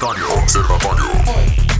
Observatório. Observatório.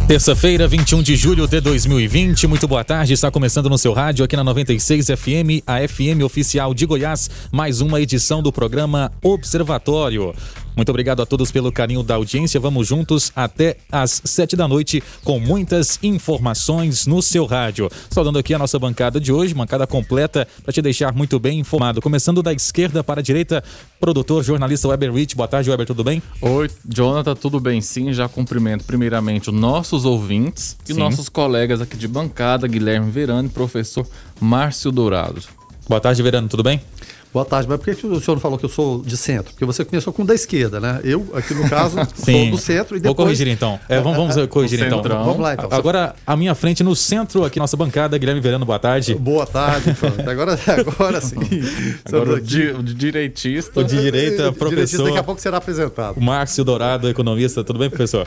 Terça-feira, 21 de julho de 2020. Muito boa tarde. Está começando no seu rádio aqui na 96 FM, a FM oficial de Goiás. Mais uma edição do programa Observatório. Muito obrigado a todos pelo carinho da audiência. Vamos juntos até às sete da noite com muitas informações no seu rádio. Saudando aqui a nossa bancada de hoje, bancada completa para te deixar muito bem informado. Começando da esquerda para a direita, produtor, jornalista Weber Rich. Boa tarde, Weber, tudo bem? Oi, Jonathan, tudo bem? Sim, já cumprimento primeiramente os nossos ouvintes e Sim. nossos colegas aqui de bancada, Guilherme Verano e professor Márcio Dourado. Boa tarde, Verano, tudo bem? Boa tarde, mas por que o senhor não falou que eu sou de centro? Porque você começou com da esquerda, né? Eu, aqui no caso, sou do centro e depois... Vou corrigir então. É, vamos, vamos corrigir então. Vamos lá então. Agora, a minha frente no centro, aqui nossa bancada, Guilherme Verano, boa tarde. Boa tarde, pronto. Agora, agora sim. Agora o, di, o direitista. O de direita, professor. Direitista daqui a pouco será apresentado. O Márcio Dourado, economista. Tudo bem, professor?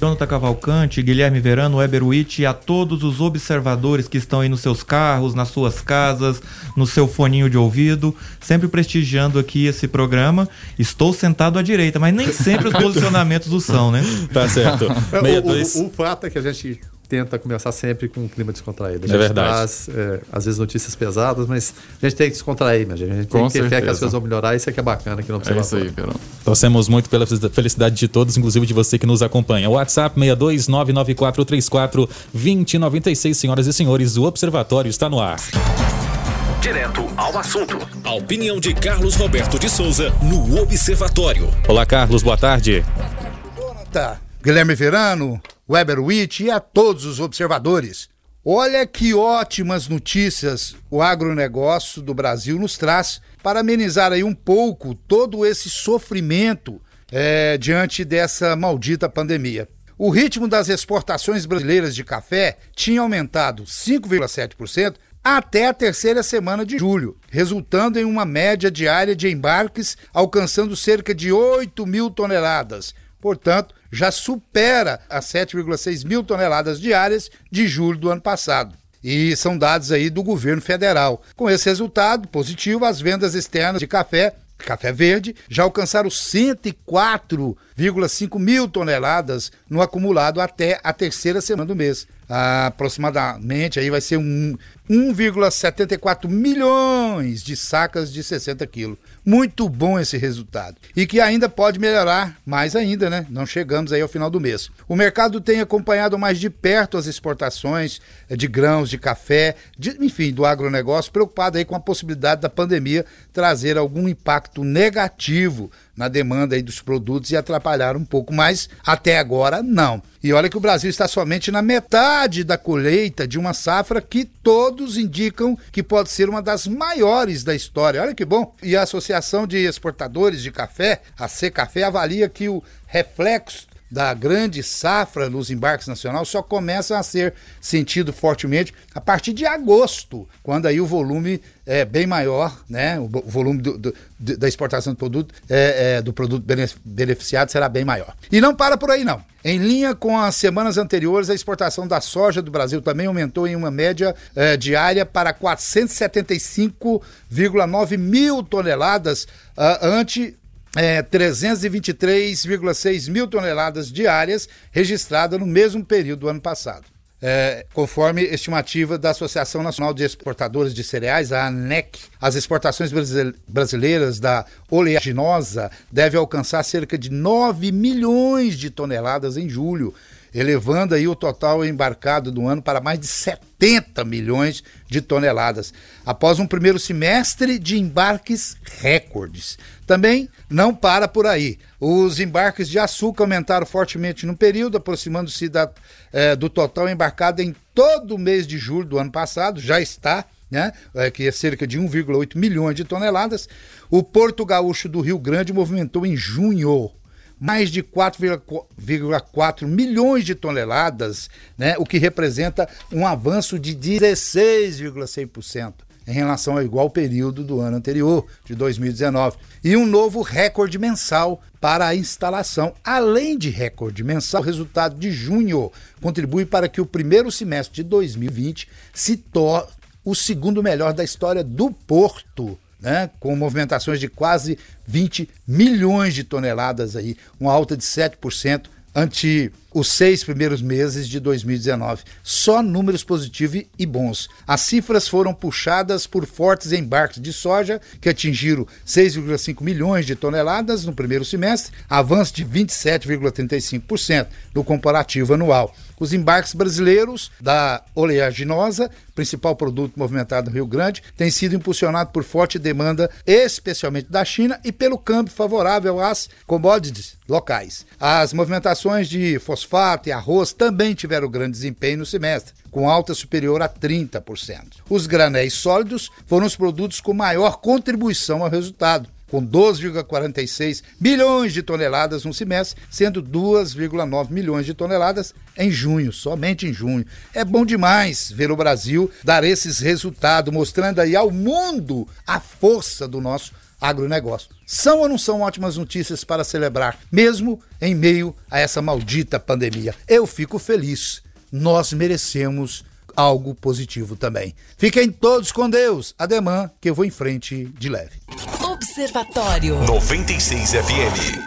Jonathan Cavalcante, Guilherme Verano, Weber Witt e a todos os observadores que estão aí nos seus carros, nas suas casas, no seu foninho de ouvido, sempre prestigiando aqui esse programa. Estou sentado à direita, mas nem sempre os posicionamentos o são, né? Tá certo. o, o, o fato é que a gente tenta começar sempre com um clima descontraído. é verdade. Traz, é, às vezes, notícias pesadas, mas a gente tem que descontrair, minha gente. A gente com tem que ter fé que as coisas vão melhorar. Isso é que é bacana aqui no Observatório. É isso aí, Perão. Torcemos muito pela felicidade de todos, inclusive de você que nos acompanha. WhatsApp 62994342096. Senhoras e senhores, o Observatório está no ar. Direto ao assunto. A opinião de Carlos Roberto de Souza no Observatório. Olá, Carlos, boa tarde. Tá. Guilherme Verano, Weber Witt e a todos os observadores. Olha que ótimas notícias o agronegócio do Brasil nos traz para amenizar aí um pouco todo esse sofrimento é, diante dessa maldita pandemia. O ritmo das exportações brasileiras de café tinha aumentado 5,7% até a terceira semana de julho, resultando em uma média diária de embarques alcançando cerca de 8 mil toneladas. Portanto, já supera as 7,6 mil toneladas diárias de julho do ano passado. E são dados aí do governo federal. Com esse resultado positivo, as vendas externas de café café verde já alcançaram 104,5 mil toneladas no acumulado até a terceira semana do mês. Aproximadamente aí vai ser um 1,74 milhões de sacas de 60 quilos. Muito bom esse resultado. E que ainda pode melhorar mais ainda, né? Não chegamos aí ao final do mês. O mercado tem acompanhado mais de perto as exportações de grãos, de café, de, enfim, do agronegócio, preocupado aí com a possibilidade da pandemia trazer algum impacto negativo na demanda aí dos produtos e atrapalhar um pouco, mas até agora não. E olha que o Brasil está somente na metade da colheita de uma safra que todos indicam que pode ser uma das maiores da história. Olha que bom. E a Associação de Exportadores de Café, a Café, avalia que o reflexo da grande safra nos embarques nacional só começa a ser sentido fortemente a partir de agosto, quando aí o volume é bem maior, né? O volume do, do, da exportação do produto, é, é, do produto beneficiado será bem maior. E não para por aí, não. Em linha com as semanas anteriores, a exportação da soja do Brasil também aumentou em uma média é, diária para 475,9 mil toneladas, uh, ante é, 323,6 mil toneladas diárias registradas no mesmo período do ano passado. É, conforme estimativa da Associação Nacional de Exportadores de Cereais, a ANEC, as exportações brasileiras da oleaginosa devem alcançar cerca de 9 milhões de toneladas em julho, elevando aí o total embarcado do ano para mais de 70 milhões de toneladas, após um primeiro semestre de embarques recordes. Também não para por aí. Os embarques de açúcar aumentaram fortemente no período, aproximando-se é, do total embarcado em todo o mês de julho do ano passado, já está né, é, que é cerca de 1,8 milhões de toneladas. O Porto Gaúcho do Rio Grande movimentou em junho mais de 4,4 milhões de toneladas, né, o que representa um avanço de 16,6% em relação ao igual período do ano anterior, de 2019, e um novo recorde mensal para a instalação. Além de recorde mensal, o resultado de junho contribui para que o primeiro semestre de 2020 se torne o segundo melhor da história do Porto né, com movimentações de quase 20 milhões de toneladas aí, uma alta de 7% ante os seis primeiros meses de 2019. Só números positivos e bons. As cifras foram puxadas por fortes embarques de soja, que atingiram 6,5 milhões de toneladas no primeiro semestre, avanço de 27,35% no comparativo anual. Os embarques brasileiros da oleaginosa, principal produto movimentado no Rio Grande, têm sido impulsionados por forte demanda, especialmente da China, e pelo câmbio favorável às commodities locais. As movimentações de fosfato e arroz também tiveram grande desempenho no semestre, com alta superior a 30%. Os granéis sólidos foram os produtos com maior contribuição ao resultado, com 12,46 milhões de toneladas no semestre, sendo 2,9 milhões de toneladas em junho, somente em junho. É bom demais ver o Brasil dar esses resultados, mostrando aí ao mundo a força do nosso agronegócio. São ou não são ótimas notícias para celebrar, mesmo em meio a essa maldita pandemia? Eu fico feliz. Nós merecemos algo positivo também. Fiquem todos com Deus. Ademã, que eu vou em frente de leve. Observatório 96 FM.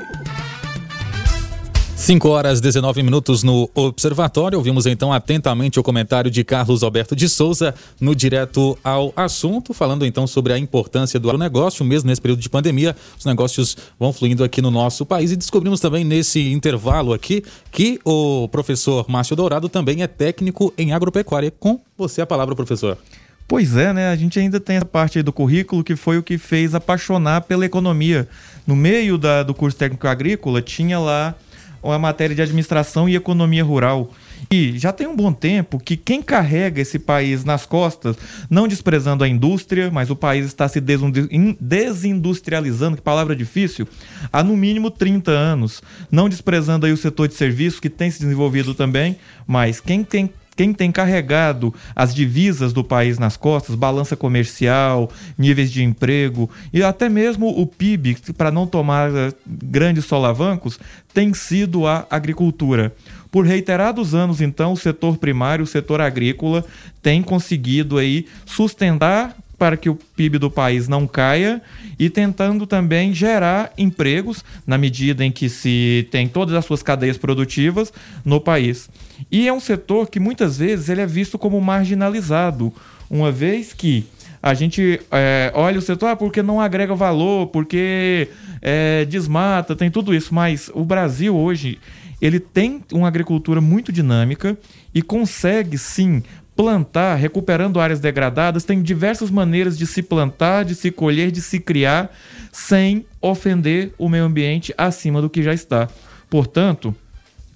5 horas 19 minutos no Observatório. Ouvimos então atentamente o comentário de Carlos Alberto de Souza no direto ao assunto, falando então sobre a importância do negócio, mesmo nesse período de pandemia. Os negócios vão fluindo aqui no nosso país e descobrimos também nesse intervalo aqui que o professor Márcio Dourado também é técnico em agropecuária. Com você a palavra, professor. Pois é, né? A gente ainda tem essa parte do currículo que foi o que fez apaixonar pela economia. No meio da, do curso técnico agrícola, tinha lá a matéria de administração e economia rural. E já tem um bom tempo que quem carrega esse país nas costas, não desprezando a indústria, mas o país está se desindustrializando, que palavra difícil, há no mínimo 30 anos. Não desprezando aí o setor de serviços, que tem se desenvolvido também, mas quem tem quem tem carregado as divisas do país nas costas, balança comercial, níveis de emprego e até mesmo o PIB, para não tomar eh, grandes solavancos, tem sido a agricultura. Por reiterados anos, então, o setor primário, o setor agrícola, tem conseguido aí sustentar para que o PIB do país não caia e tentando também gerar empregos na medida em que se tem todas as suas cadeias produtivas no país. E é um setor que muitas vezes ele é visto como marginalizado, uma vez que a gente é, olha o setor ah, porque não agrega valor, porque é, desmata, tem tudo isso, mas o Brasil hoje ele tem uma agricultura muito dinâmica e consegue sim plantar, recuperando áreas degradadas, tem diversas maneiras de se plantar, de se colher, de se criar, sem ofender o meio ambiente acima do que já está. Portanto,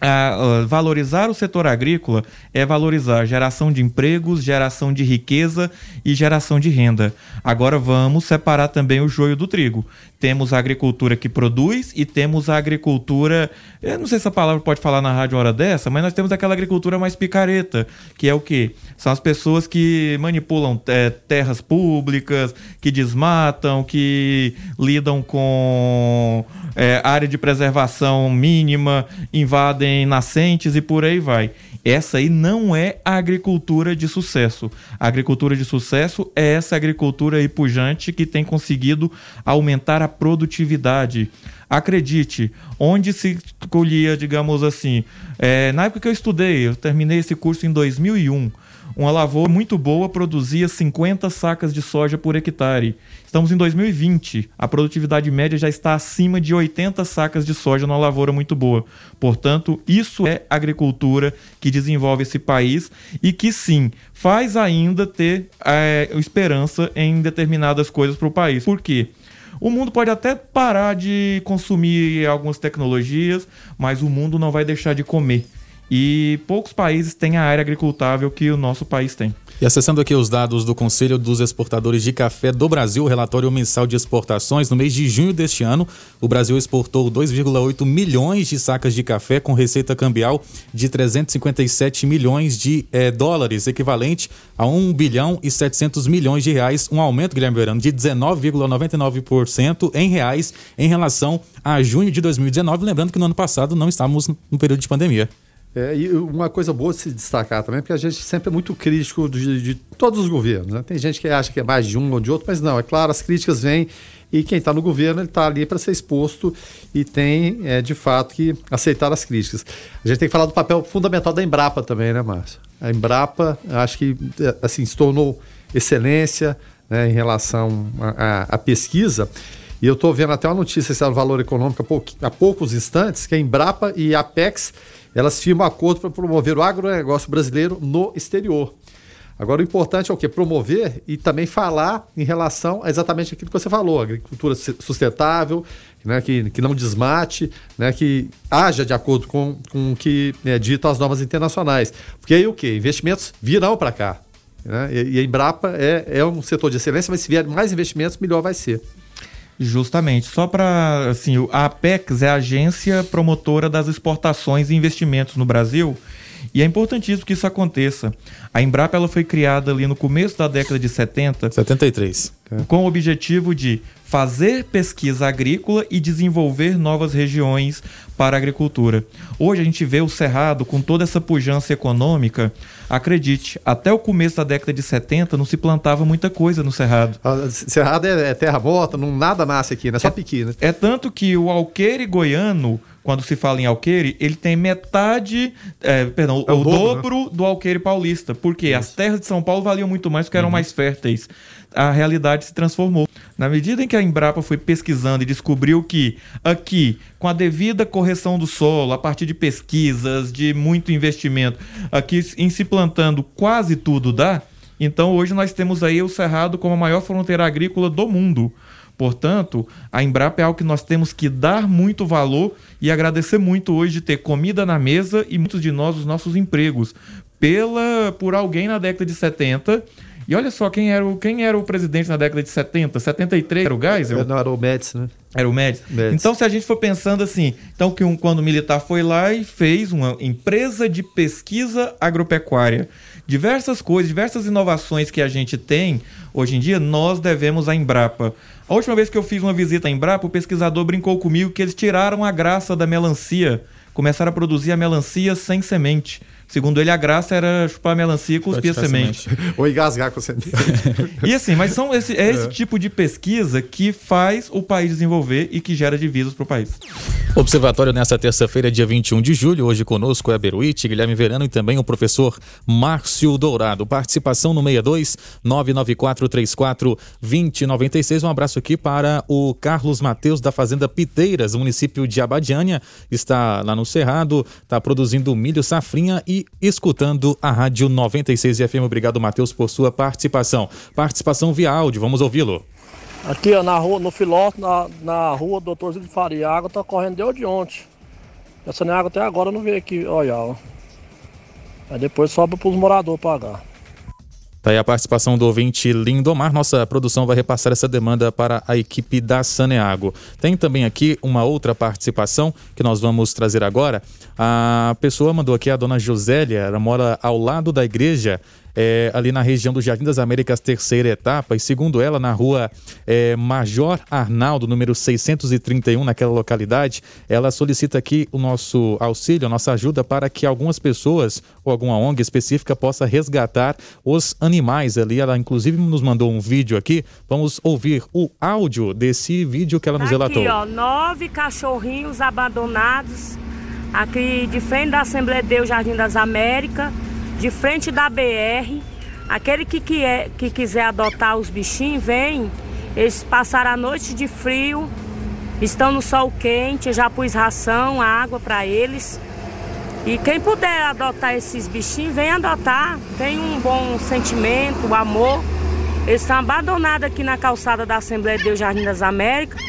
a, valorizar o setor agrícola é valorizar geração de empregos, geração de riqueza e geração de renda. Agora vamos separar também o joio do trigo. Temos a agricultura que produz e temos a agricultura. Eu não sei se a palavra pode falar na rádio hora dessa, mas nós temos aquela agricultura mais picareta, que é o quê? São as pessoas que manipulam é, terras públicas, que desmatam, que lidam com é, área de preservação mínima, invadem nascentes e por aí vai. Essa aí não é a agricultura de sucesso. A agricultura de sucesso é essa agricultura aí pujante que tem conseguido aumentar a produtividade. Acredite, onde se colhia, digamos assim, é, na época que eu estudei, eu terminei esse curso em 2001. Uma lavoura muito boa produzia 50 sacas de soja por hectare. Estamos em 2020, a produtividade média já está acima de 80 sacas de soja numa lavoura muito boa. Portanto, isso é agricultura que desenvolve esse país e que sim faz ainda ter é, esperança em determinadas coisas para o país. Por quê? O mundo pode até parar de consumir algumas tecnologias, mas o mundo não vai deixar de comer. E poucos países têm a área agricultável que o nosso país tem. E acessando aqui os dados do Conselho dos Exportadores de Café do Brasil, relatório mensal de exportações, no mês de junho deste ano, o Brasil exportou 2,8 milhões de sacas de café com receita cambial de 357 milhões de é, dólares, equivalente a 1 bilhão e 700 milhões de reais, um aumento, Guilherme Verano, de 19,99% em reais em relação a junho de 2019, lembrando que no ano passado não estávamos no período de pandemia. É, e uma coisa boa de se destacar também, porque a gente sempre é muito crítico de, de todos os governos. Né? Tem gente que acha que é mais de um ou de outro, mas não, é claro, as críticas vêm e quem está no governo está ali para ser exposto e tem, é, de fato, que aceitar as críticas. A gente tem que falar do papel fundamental da Embrapa também, né, Márcio? A Embrapa, acho que é, assim, se tornou excelência né, em relação à pesquisa. E eu estou vendo até uma notícia esse é o Valor Econômico há, poucos instantes, que a Embrapa e a Apex elas firmam acordo para promover o agronegócio brasileiro no exterior. Agora, o importante é o quê? Promover e também falar em relação a exatamente aquilo que você falou, agricultura sustentável, né, que, que não desmate, né, que haja de acordo com, com o que é, ditam as normas internacionais. Porque aí o quê? Investimentos virão para cá. Né? E, e, a Embrapa é, é um setor de excelência, mas se vier mais investimentos, melhor vai ser. Justamente. Só para, assim, a Apex é a agência promotora das exportações e investimentos no Brasil. E é importantíssimo que isso aconteça. A Embrapa ela foi criada ali no começo da década de 70. 73. Com o objetivo de fazer pesquisa agrícola e desenvolver novas regiões para a agricultura. Hoje a gente vê o Cerrado com toda essa pujança econômica. Acredite, até o começo da década de 70 não se plantava muita coisa no Cerrado. Ah, cerrado é, é terra morta, não nada nasce aqui, né? Só é, piqui, né? É tanto que o alqueire goiano quando se fala em alqueire, ele tem metade, é, perdão, é o, o, dobro, dobro né? do alqueire paulista. Porque Isso. as terras de São Paulo valiam muito mais porque eram uhum. mais férteis. A realidade se transformou. Na medida em que a Embrapa foi pesquisando e descobriu que aqui, com a devida correção do solo, a partir de pesquisas, de muito investimento, aqui em se plantando quase tudo dá, então hoje nós temos aí o Cerrado como a maior fronteira agrícola do mundo. Portanto, a Embrapa é algo que nós temos que dar muito valor e agradecer muito hoje de ter comida na mesa e muitos de nós os nossos empregos pela por alguém na década de 70 e olha só quem era o, quem era o presidente na década de 70, 73 era o Geisel? Não, era o Médici, né? Era o Médici. Médici. Então, se a gente for pensando assim, então que um, quando o militar foi lá e fez uma empresa de pesquisa agropecuária, diversas coisas, diversas inovações que a gente tem hoje em dia, nós devemos à Embrapa. A última vez que eu fiz uma visita à Embrapa, o pesquisador brincou comigo que eles tiraram a graça da melancia, começaram a produzir a melancia sem semente. Segundo ele, a graça era chupar melancia e cuspir a semente. Ou engasgar com a semente. e assim, mas são esse, é esse é. tipo de pesquisa que faz o país desenvolver e que gera divisas para o país. Observatório nesta terça-feira, dia 21 de julho. Hoje conosco é Beruíte, Guilherme Verano e também o professor Márcio Dourado. Participação no 62 994 34 2096. Um abraço aqui para o Carlos Mateus da Fazenda Piteiras, município de Abadiânia. Está lá no Cerrado, está produzindo milho safrinha e escutando a Rádio 96 FM. Obrigado, Matheus, por sua participação. Participação via áudio, vamos ouvi-lo. Aqui, ó, na rua, no Filó, na, na rua Doutor Zildo Faria, a água tá correndo desde ontem. Essa água até agora não veio aqui, olha, ó. Aí depois sobe pros moradores pagar. Tá aí a participação do ouvinte Lindomar. Nossa produção vai repassar essa demanda para a equipe da Saneago. Tem também aqui uma outra participação que nós vamos trazer agora. A pessoa mandou aqui, a dona Josélia, ela mora ao lado da igreja é, ali na região do Jardim das Américas, terceira etapa, e segundo ela, na rua é, Major Arnaldo, número 631, naquela localidade, ela solicita aqui o nosso auxílio, a nossa ajuda para que algumas pessoas ou alguma ONG específica possa resgatar os animais ali. Ela, inclusive, nos mandou um vídeo aqui. Vamos ouvir o áudio desse vídeo que ela nos tá relatou. Aqui, ó, nove cachorrinhos abandonados aqui de frente da Assembleia de Deus Jardim das Américas de frente da BR. Aquele que, que, é, que quiser adotar os bichinhos, vem. Eles passaram a noite de frio, estão no sol quente, eu já pus ração, água para eles. E quem puder adotar esses bichinhos, vem adotar. Tem um bom sentimento, um amor. Eles estão abandonados aqui na calçada da Assembleia de Deus Jardim das Américas,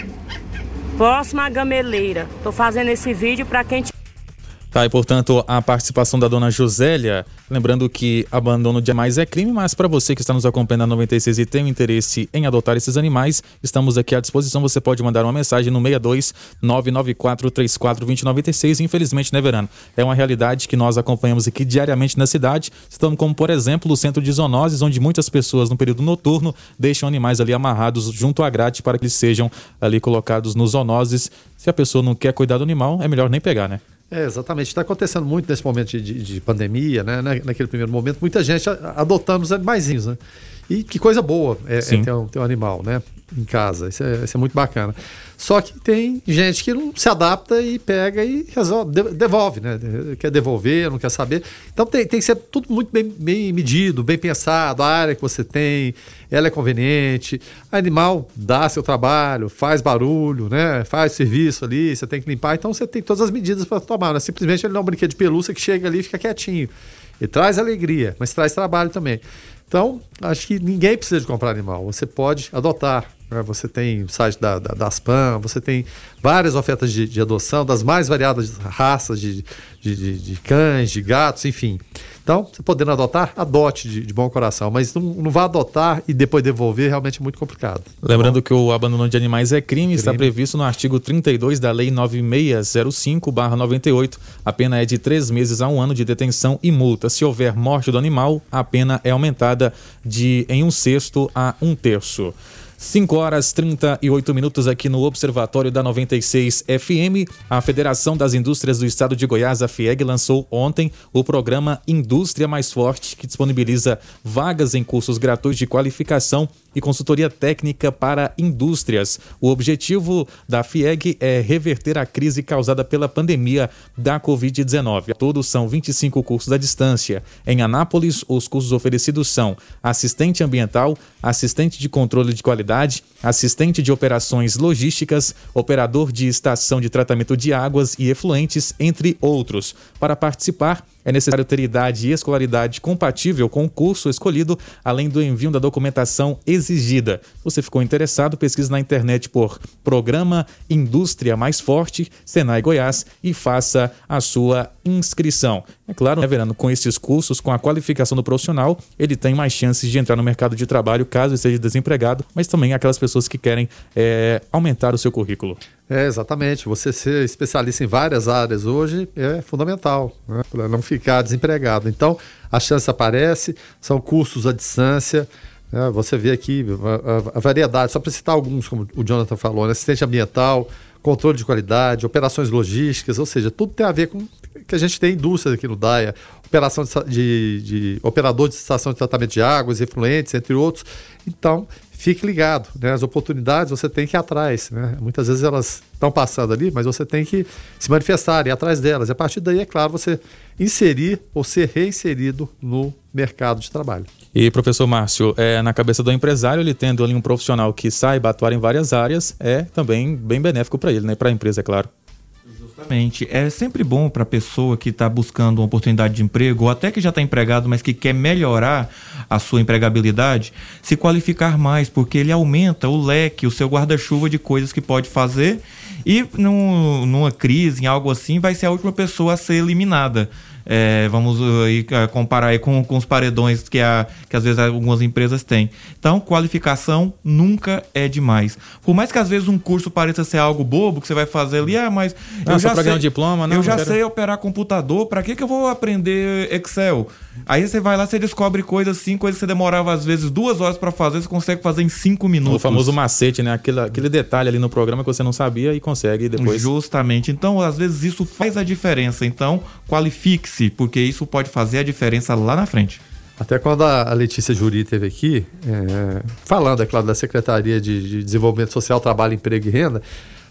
próximo à gameleira. Estou fazendo esse vídeo para quem Tá, e portanto, a participação da dona Josélia, lembrando que abandono de animais é crime, mas para você que está nos acompanhando na 96 e tem um interesse em adotar esses animais, estamos aqui à disposição. Você pode mandar uma mensagem no 62 994 34 2096. Infelizmente, né, Verano? É uma realidade que nós acompanhamos aqui diariamente na cidade, estando como, por exemplo, o centro de zoonoses, onde muitas pessoas no período noturno deixam animais ali amarrados junto à grade para que eles sejam ali colocados nos zoonoses. Se a pessoa não quer cuidar do animal, é melhor nem pegar, né? É, exatamente. Está acontecendo muito nesse momento de, de, de pandemia, né? Naquele primeiro momento, muita gente adotando os animaizinhos, né? E que coisa boa é, é ter, um, ter, um, animal, né? Em casa. Isso é, isso é, muito bacana. Só que tem gente que não se adapta e pega e resolve, devolve, né? Quer devolver, não quer saber. Então tem, tem que ser tudo muito bem, bem medido, bem pensado. A área que você tem, ela é conveniente. Animal dá seu trabalho, faz barulho, né? Faz serviço ali, você tem que limpar. Então você tem todas as medidas para tomar. Né? Simplesmente ele não é um brinquedo de pelúcia que chega ali e fica quietinho. Ele traz alegria, mas traz trabalho também. Então, acho que ninguém precisa de comprar animal. Você pode adotar. Você tem o site da, da, da Aspam, você tem várias ofertas de, de adoção das mais variadas raças de, de, de, cães, de gatos, enfim. Então, você podendo adotar, adote de, de bom coração, mas não, não vá adotar e depois devolver, realmente é muito complicado. Lembrando que o abandono de animais é crime, crime, está previsto no artigo 32 da Lei 9605-98. A pena é de três meses a um ano de detenção e multa. Se houver morte do animal, a pena é aumentada de em um sexto a um terço. 5 horas 38 minutos aqui no Observatório da 96 FM. A Federação das Indústrias do Estado de Goiás, a FIEG, lançou ontem o programa Indústria Mais Forte, que disponibiliza vagas em cursos gratuitos de qualificação e consultoria técnica para indústrias. O objetivo da FIEG é reverter a crise causada pela pandemia da Covid-19. Todos são 25 cursos à distância. Em Anápolis, os cursos oferecidos são assistente ambiental, assistente de controle de qualidade, assistente de operações logísticas, operador de estação de tratamento de águas e efluentes, entre outros. Para participar, é necessário ter idade e escolaridade compatível com o curso escolhido, além do envio da documentação exigida. Você ficou interessado? Pesquise na internet por Programa Indústria Mais Forte, Senai Goiás e faça a sua inscrição. É claro, né, Verano, com esses cursos, com a qualificação do profissional, ele tem mais chances de entrar no mercado de trabalho caso esteja desempregado, mas também aquelas pessoas que querem é, aumentar o seu currículo. É, exatamente. Você ser especialista em várias áreas hoje é fundamental, né? para não ficar desempregado. Então, a chance aparece, são cursos à distância. Né? Você vê aqui a, a, variedade, só para citar alguns, como o Jonathan falou, né? assistente ambiental, controle de qualidade, operações logísticas, ou seja, tudo tem a ver com que a gente tem indústria aqui no DAIA, operação de, de, de operador de estação de tratamento de águas, efluentes, entre outros. Então, fique ligado, né? As oportunidades você tem que ir atrás, né? Muitas vezes elas estão passando ali, mas você tem que se manifestar, ir atrás delas. E a partir daí, é claro, você inserir ou ser reinserido no mercado de trabalho. E professor Márcio, é, na cabeça do empresário, ele tendo ali um profissional que saiba atuar em várias áreas, é também bem benéfico para ele, né? Para a empresa, é claro. Exatamente. É sempre bom para a pessoa que está buscando uma oportunidade de emprego, ou até que já está empregado, mas que quer melhorar a sua empregabilidade, se qualificar mais, porque ele aumenta o leque, o seu guarda-chuva de coisas que pode fazer e num, numa crise, em algo assim, vai ser a última pessoa a ser eliminada. É, vamos uh, aí, uh, comparar aí com, com os paredões que, a, que às vezes algumas empresas têm. Então, qualificação nunca é demais. Por mais que às vezes um curso pareça ser algo bobo que você vai fazer ali, ah, mas eu já sei, um diploma, não, eu já quero... sei operar computador, para que, que eu vou aprender Excel? Aí você vai lá, você descobre coisas assim, coisas que você demorava às vezes duas horas para fazer, você consegue fazer em cinco minutos. O famoso macete, né? Aquele, aquele detalhe ali no programa que você não sabia e consegue depois. Justamente. Então, às vezes isso faz a diferença. Então, qualifique-se, porque isso pode fazer a diferença lá na frente. Até quando a Letícia Juri esteve aqui, é, falando, é claro, da Secretaria de, de Desenvolvimento Social, Trabalho, Emprego e Renda,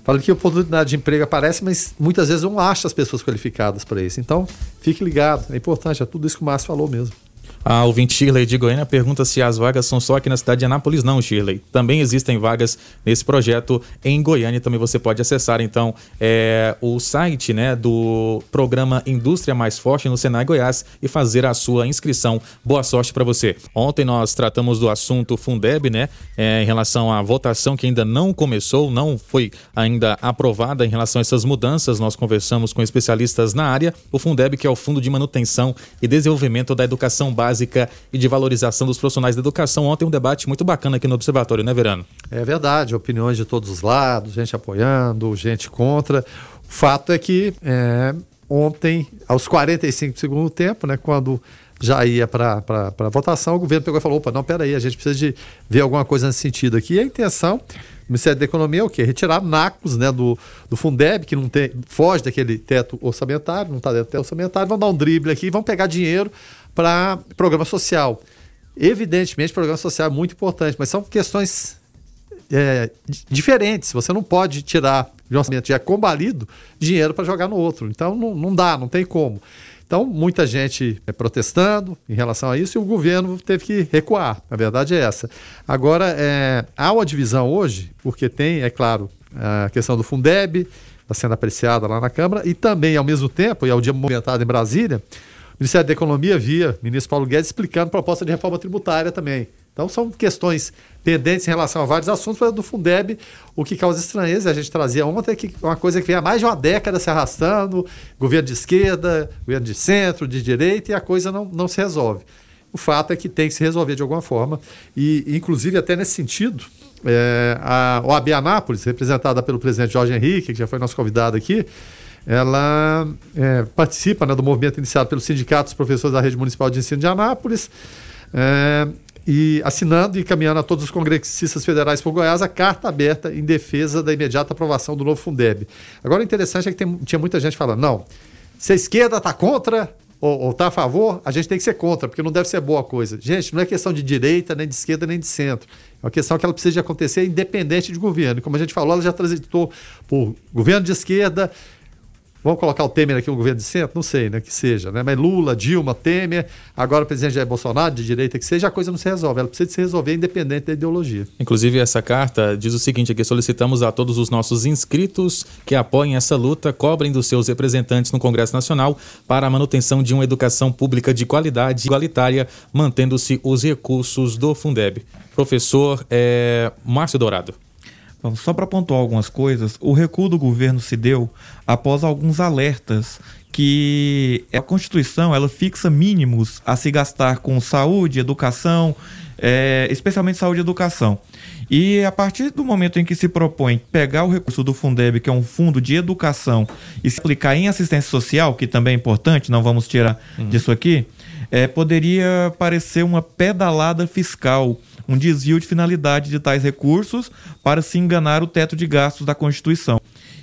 falando que a oportunidade de emprego aparece, mas muitas vezes não acha as pessoas qualificadas para isso. Então, fique ligado, é importante, é tudo isso que o Márcio falou mesmo. A ouvinte Shirley de Goiânia pergunta se as vagas são só aqui na cidade de Anápolis. Não, Shirley. Também existem vagas nesse projeto em Goiânia. Também você pode acessar, então, é, o site né, do programa Indústria Mais Forte no Senai Goiás e fazer a sua inscrição. Boa sorte para você. Ontem nós tratamos do assunto Fundeb, né, é, em relação à votação que ainda não começou, não foi ainda aprovada em relação a essas mudanças. Nós conversamos com especialistas na área. O Fundeb, que é o Fundo de Manutenção e Desenvolvimento da Educação Básica básica e de valorização dos profissionais da educação. Ontem um debate muito bacana aqui no Observatório, né, Verano? É verdade, opiniões de todos os lados, gente apoiando, gente contra. O fato é que é, ontem, aos 45 do segundo tempo, né, quando já ia para a votação, o governo pegou e falou: opa, não, peraí, a gente precisa de ver alguma coisa nesse sentido aqui. E a intenção Ministério da Economia é o quê? Retirar NACOS né, do, do Fundeb, que não tem, foge daquele teto orçamentário, não está dentro do teto orçamentário, vão dar um drible aqui vão pegar dinheiro para programa social. Evidentemente, programa social é muito importante, mas são questões é, diferentes. Você não pode tirar de um orçamento já combalido dinheiro para jogar no outro. Então não, não dá, não tem como. Então, muita gente é, protestando em relação a isso e o governo teve que recuar. A verdade é essa. Agora, é, há uma divisão hoje, porque tem, é claro, a questão do Fundeb, está sendo apreciada lá na Câmara, e também, ao mesmo tempo, e é o dia movimentado em Brasília, Ministério da Economia via ministro Paulo Guedes explicando proposta de reforma tributária também. Então são questões pendentes em relação a vários assuntos, mas do Fundeb, o que causa estranheza, a gente trazia ontem, é que uma coisa que vem há mais de uma década se arrastando, governo de esquerda, governo de centro, de direita, e a coisa não, não se resolve. O fato é que tem que se resolver de alguma forma, e inclusive até nesse sentido, é, a OAB Anápolis, representada pelo presidente Jorge Henrique, que já foi nosso convidado aqui, ela é, participa né, do movimento iniciado pelos sindicatos professores da Rede Municipal de Ensino de Anápolis, é, e assinando e encaminhando a todos os congressistas federais por Goiás a carta aberta em defesa da imediata aprovação do novo Fundeb. Agora, o interessante é que tem, tinha muita gente falando, não, se a esquerda está contra ou está a favor, a gente tem que ser contra, porque não deve ser boa coisa. Gente, não é questão de direita, nem de esquerda, nem de centro. É uma questão que ela precisa de acontecer independente de governo. Como a gente falou, ela já transitou por governo de esquerda, Vamos colocar o Temer aqui no governo de centro? Não sei, né? Que seja, né? Mas Lula, Dilma, Temer, agora o presidente Jair Bolsonaro, de direita que seja, a coisa não se resolve. Ela precisa se resolver independente da ideologia. Inclusive, essa carta diz o seguinte aqui: solicitamos a todos os nossos inscritos que apoiem essa luta, cobrem dos seus representantes no Congresso Nacional para a manutenção de uma educação pública de qualidade igualitária, mantendo-se os recursos do Fundeb. Professor é, Márcio Dourado. Vamos só para pontuar algumas coisas, o recuo do governo se deu após alguns alertas que a Constituição ela fixa mínimos a se gastar com saúde, educação, é, especialmente saúde e educação. E a partir do momento em que se propõe pegar o recurso do Fundeb, que é um fundo de educação, e se aplicar em assistência social, que também é importante, não vamos tirar uhum. disso aqui, é, poderia parecer uma pedalada fiscal um desvio de finalidade de tais recursos para se enganar o teto de gastos da Constituição.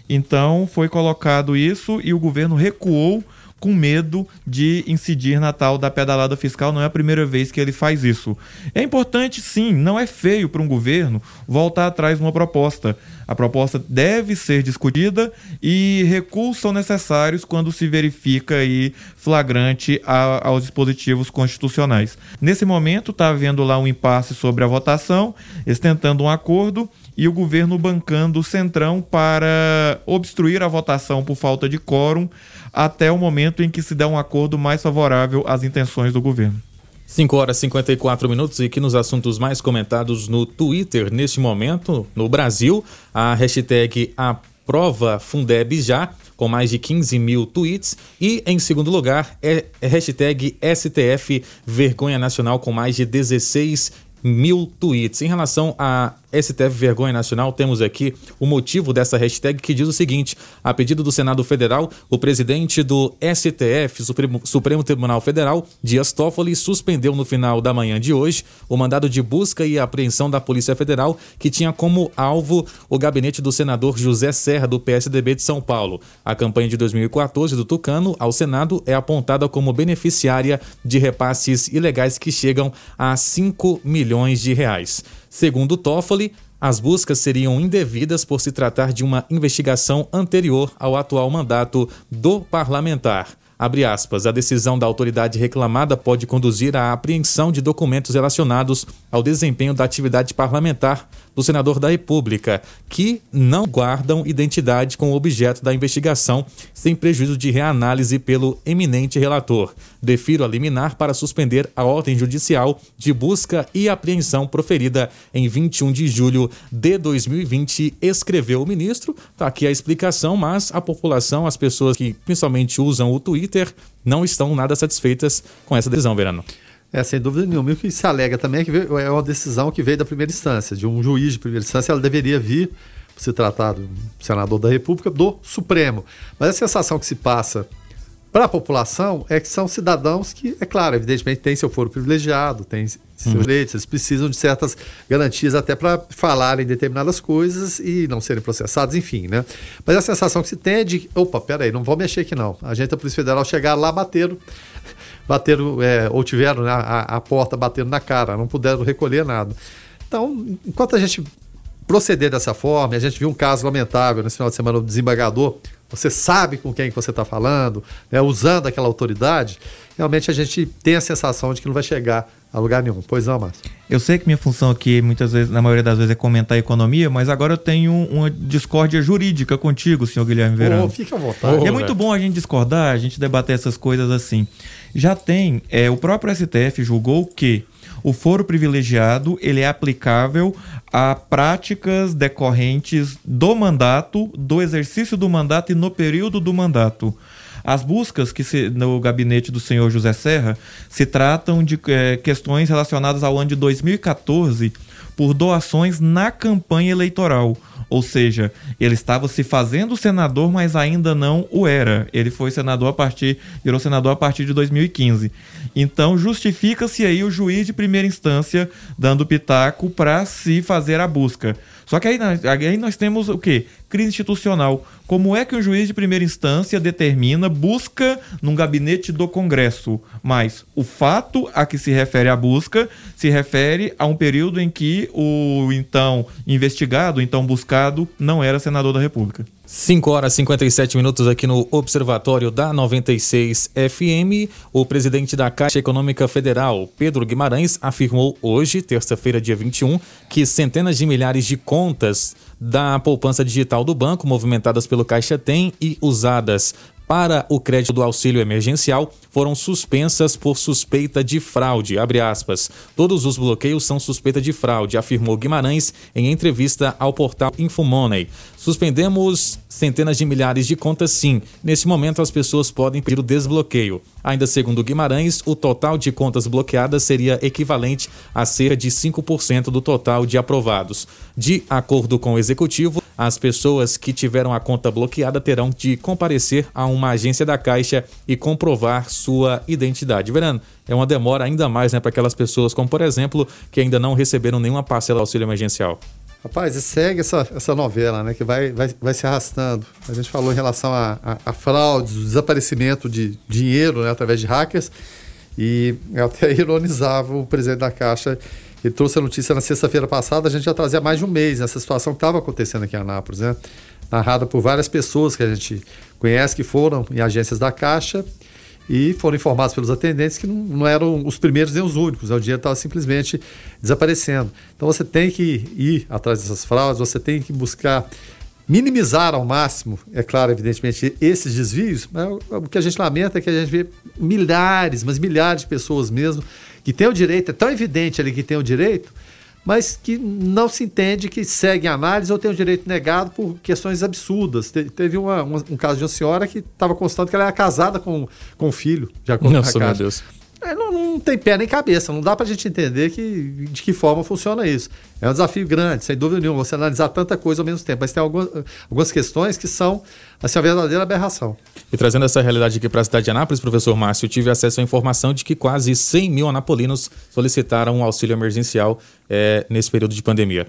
Então foi colocado isso e o governo recuou com medo de incidir na tal da pedalada fiscal. Não é a primeira vez que ele faz isso. É importante, sim, não é feio para um governo voltar atrás de uma proposta. A proposta deve ser discutida e recursos são necessários quando se verifica aí flagrante a, aos dispositivos constitucionais. Nesse momento está havendo lá um impasse sobre a votação, eles tentando um acordo e o governo bancando o Centrão para obstruir a votação por falta de quórum até o momento em que se dá um acordo mais favorável às intenções do governo. 5 horas e 54 minutos e aqui nos assuntos mais comentados no Twitter neste momento, no Brasil, a hashtag aprova Fundeb já, com mais de 15 mil tweets. E em segundo lugar, é hashtag STF Vergonha Nacional, com mais de 16 mil tweets. Em relação a STF Vergonha Nacional, temos aqui o motivo dessa hashtag que diz o seguinte: a pedido do Senado Federal, o presidente do STF, Supremo, Supremo Tribunal Federal, Dias Toffoli, suspendeu no final da manhã de hoje o mandado de busca e apreensão da Polícia Federal, que tinha como alvo o gabinete do senador José Serra, do PSDB de São Paulo. A campanha de 2014 do Tucano ao Senado é apontada como beneficiária de repasses ilegais que chegam a 5 milhões de reais. Segundo Toffoli, as buscas seriam indevidas por se tratar de uma investigação anterior ao atual mandato do parlamentar. Abre aspas, a decisão da autoridade reclamada pode conduzir à apreensão de documentos relacionados ao desempenho da atividade parlamentar do senador da República, que não guardam identidade com o objeto da investigação, sem prejuízo de reanálise pelo eminente relator. Defiro a liminar para suspender a ordem judicial de busca e apreensão proferida em 21 de julho de 2020, escreveu o ministro. Está aqui a explicação, mas a população, as pessoas que principalmente usam o Twitter, não estão nada satisfeitas com essa decisão, Verano. É, sem dúvida nenhuma. E o que se alega também é que veio, é uma decisão que veio da primeira instância, de um juiz de primeira instância, ela deveria vir, se tratar do senador da República, do Supremo. Mas a sensação que se passa para a população é que são cidadãos que, é claro, evidentemente tem seu foro privilegiado, tem seus uhum. direitos, eles precisam de certas garantias até para falarem determinadas coisas e não serem processados, enfim, né? Mas a sensação que se tem é de, opa, peraí, não vou mexer aqui não. A gente da Polícia Federal chegaram lá, bateram, bateram, é, ou tiveram né, a, a porta batendo na cara, não puderam recolher nada. Então, enquanto a gente proceder dessa forma, a gente viu um caso lamentável nesse final de semana do desembargador, você sabe com quem que você está falando, né, usando aquela autoridade, realmente a gente tem a sensação de que não vai chegar a lugar nenhum. Pois não, Márcio? Eu sei que minha função aqui, muitas vezes, na maioria das vezes, é comentar a economia, mas agora eu tenho uma discórdia jurídica contigo, senhor Guilherme Verano. Oh, fica à vontade. Oh, é muito bom a gente discordar, a gente debater essas coisas assim. Já tem, é, o próprio STF julgou que o foro privilegiado ele é aplicável a práticas decorrentes do mandato, do exercício do mandato e no período do mandato. As buscas que se, no gabinete do senhor José Serra se tratam de é, questões relacionadas ao ano de 2014 por doações na campanha eleitoral. Ou seja, ele estava se fazendo senador, mas ainda não o era. Ele foi senador a partir, virou senador a partir de 2015. Então justifica-se aí o juiz de primeira instância dando pitaco para se fazer a busca. Só que aí, aí nós temos o quê? Crise institucional. Como é que um juiz de primeira instância determina, busca num gabinete do Congresso? Mas o fato a que se refere a busca se refere a um período em que o então investigado, então buscado, não era senador da República. 5 horas e 57 minutos aqui no Observatório da 96 FM. O presidente da Caixa Econômica Federal, Pedro Guimarães, afirmou hoje, terça-feira, dia 21, que centenas de milhares de contas da poupança digital do banco, movimentadas pelo Caixa Tem e usadas para o crédito do auxílio emergencial foram suspensas por suspeita de fraude. Abre aspas. Todos os bloqueios são suspeita de fraude, afirmou Guimarães em entrevista ao portal Infomoney. Suspendemos centenas de milhares de contas, sim. Neste momento, as pessoas podem pedir o desbloqueio. Ainda segundo Guimarães, o total de contas bloqueadas seria equivalente a cerca de 5% do total de aprovados. De acordo com o executivo, as pessoas que tiveram a conta bloqueada terão de comparecer a uma agência da Caixa e comprovar sua identidade. Verano, é uma demora ainda mais né, para aquelas pessoas, como por exemplo, que ainda não receberam nenhuma parcela do auxílio emergencial. Rapaz, e segue essa, essa novela, né? Que vai, vai, vai se arrastando. A gente falou em relação a, a, a fraudes, o desaparecimento de dinheiro né, através de hackers. E eu até ironizava o presidente da Caixa. Ele trouxe a notícia na sexta-feira passada, a gente já trazia mais de um mês essa situação que estava acontecendo aqui em Anápolis, né? Narrada por várias pessoas que a gente conhece que foram em agências da Caixa e foram informados pelos atendentes que não, não eram os primeiros nem os únicos, né? o dinheiro estava simplesmente desaparecendo. Então você tem que ir atrás dessas fraudes, você tem que buscar minimizar ao máximo, é claro, evidentemente, esses desvios, mas o que a gente lamenta é que a gente vê milhares, mas milhares de pessoas mesmo que têm o direito, é tão evidente ali que tem o direito, mas que não se entende que seguem análise ou tem o direito negado por questões absurdas. Te, teve uma, uma, um caso de uma senhora que estava constando que ela era casada com, com um filho, Nossa, com a meu Deus. É, não, não, tem pé nem cabeça, não dá para a gente entender que, de que forma funciona isso. É um desafio grande, sem dúvida nenhuma, você analisar tanta coisa ao mesmo tempo, mas tem algumas, algumas questões que são assim, uma verdadeira aberração. E trazendo essa realidade aqui para a cidade de Anápolis, professor Márcio, tive acesso à informação de que quase 100 mil anapolinos solicitaram um auxílio emergencial é, nesse período de pandemia.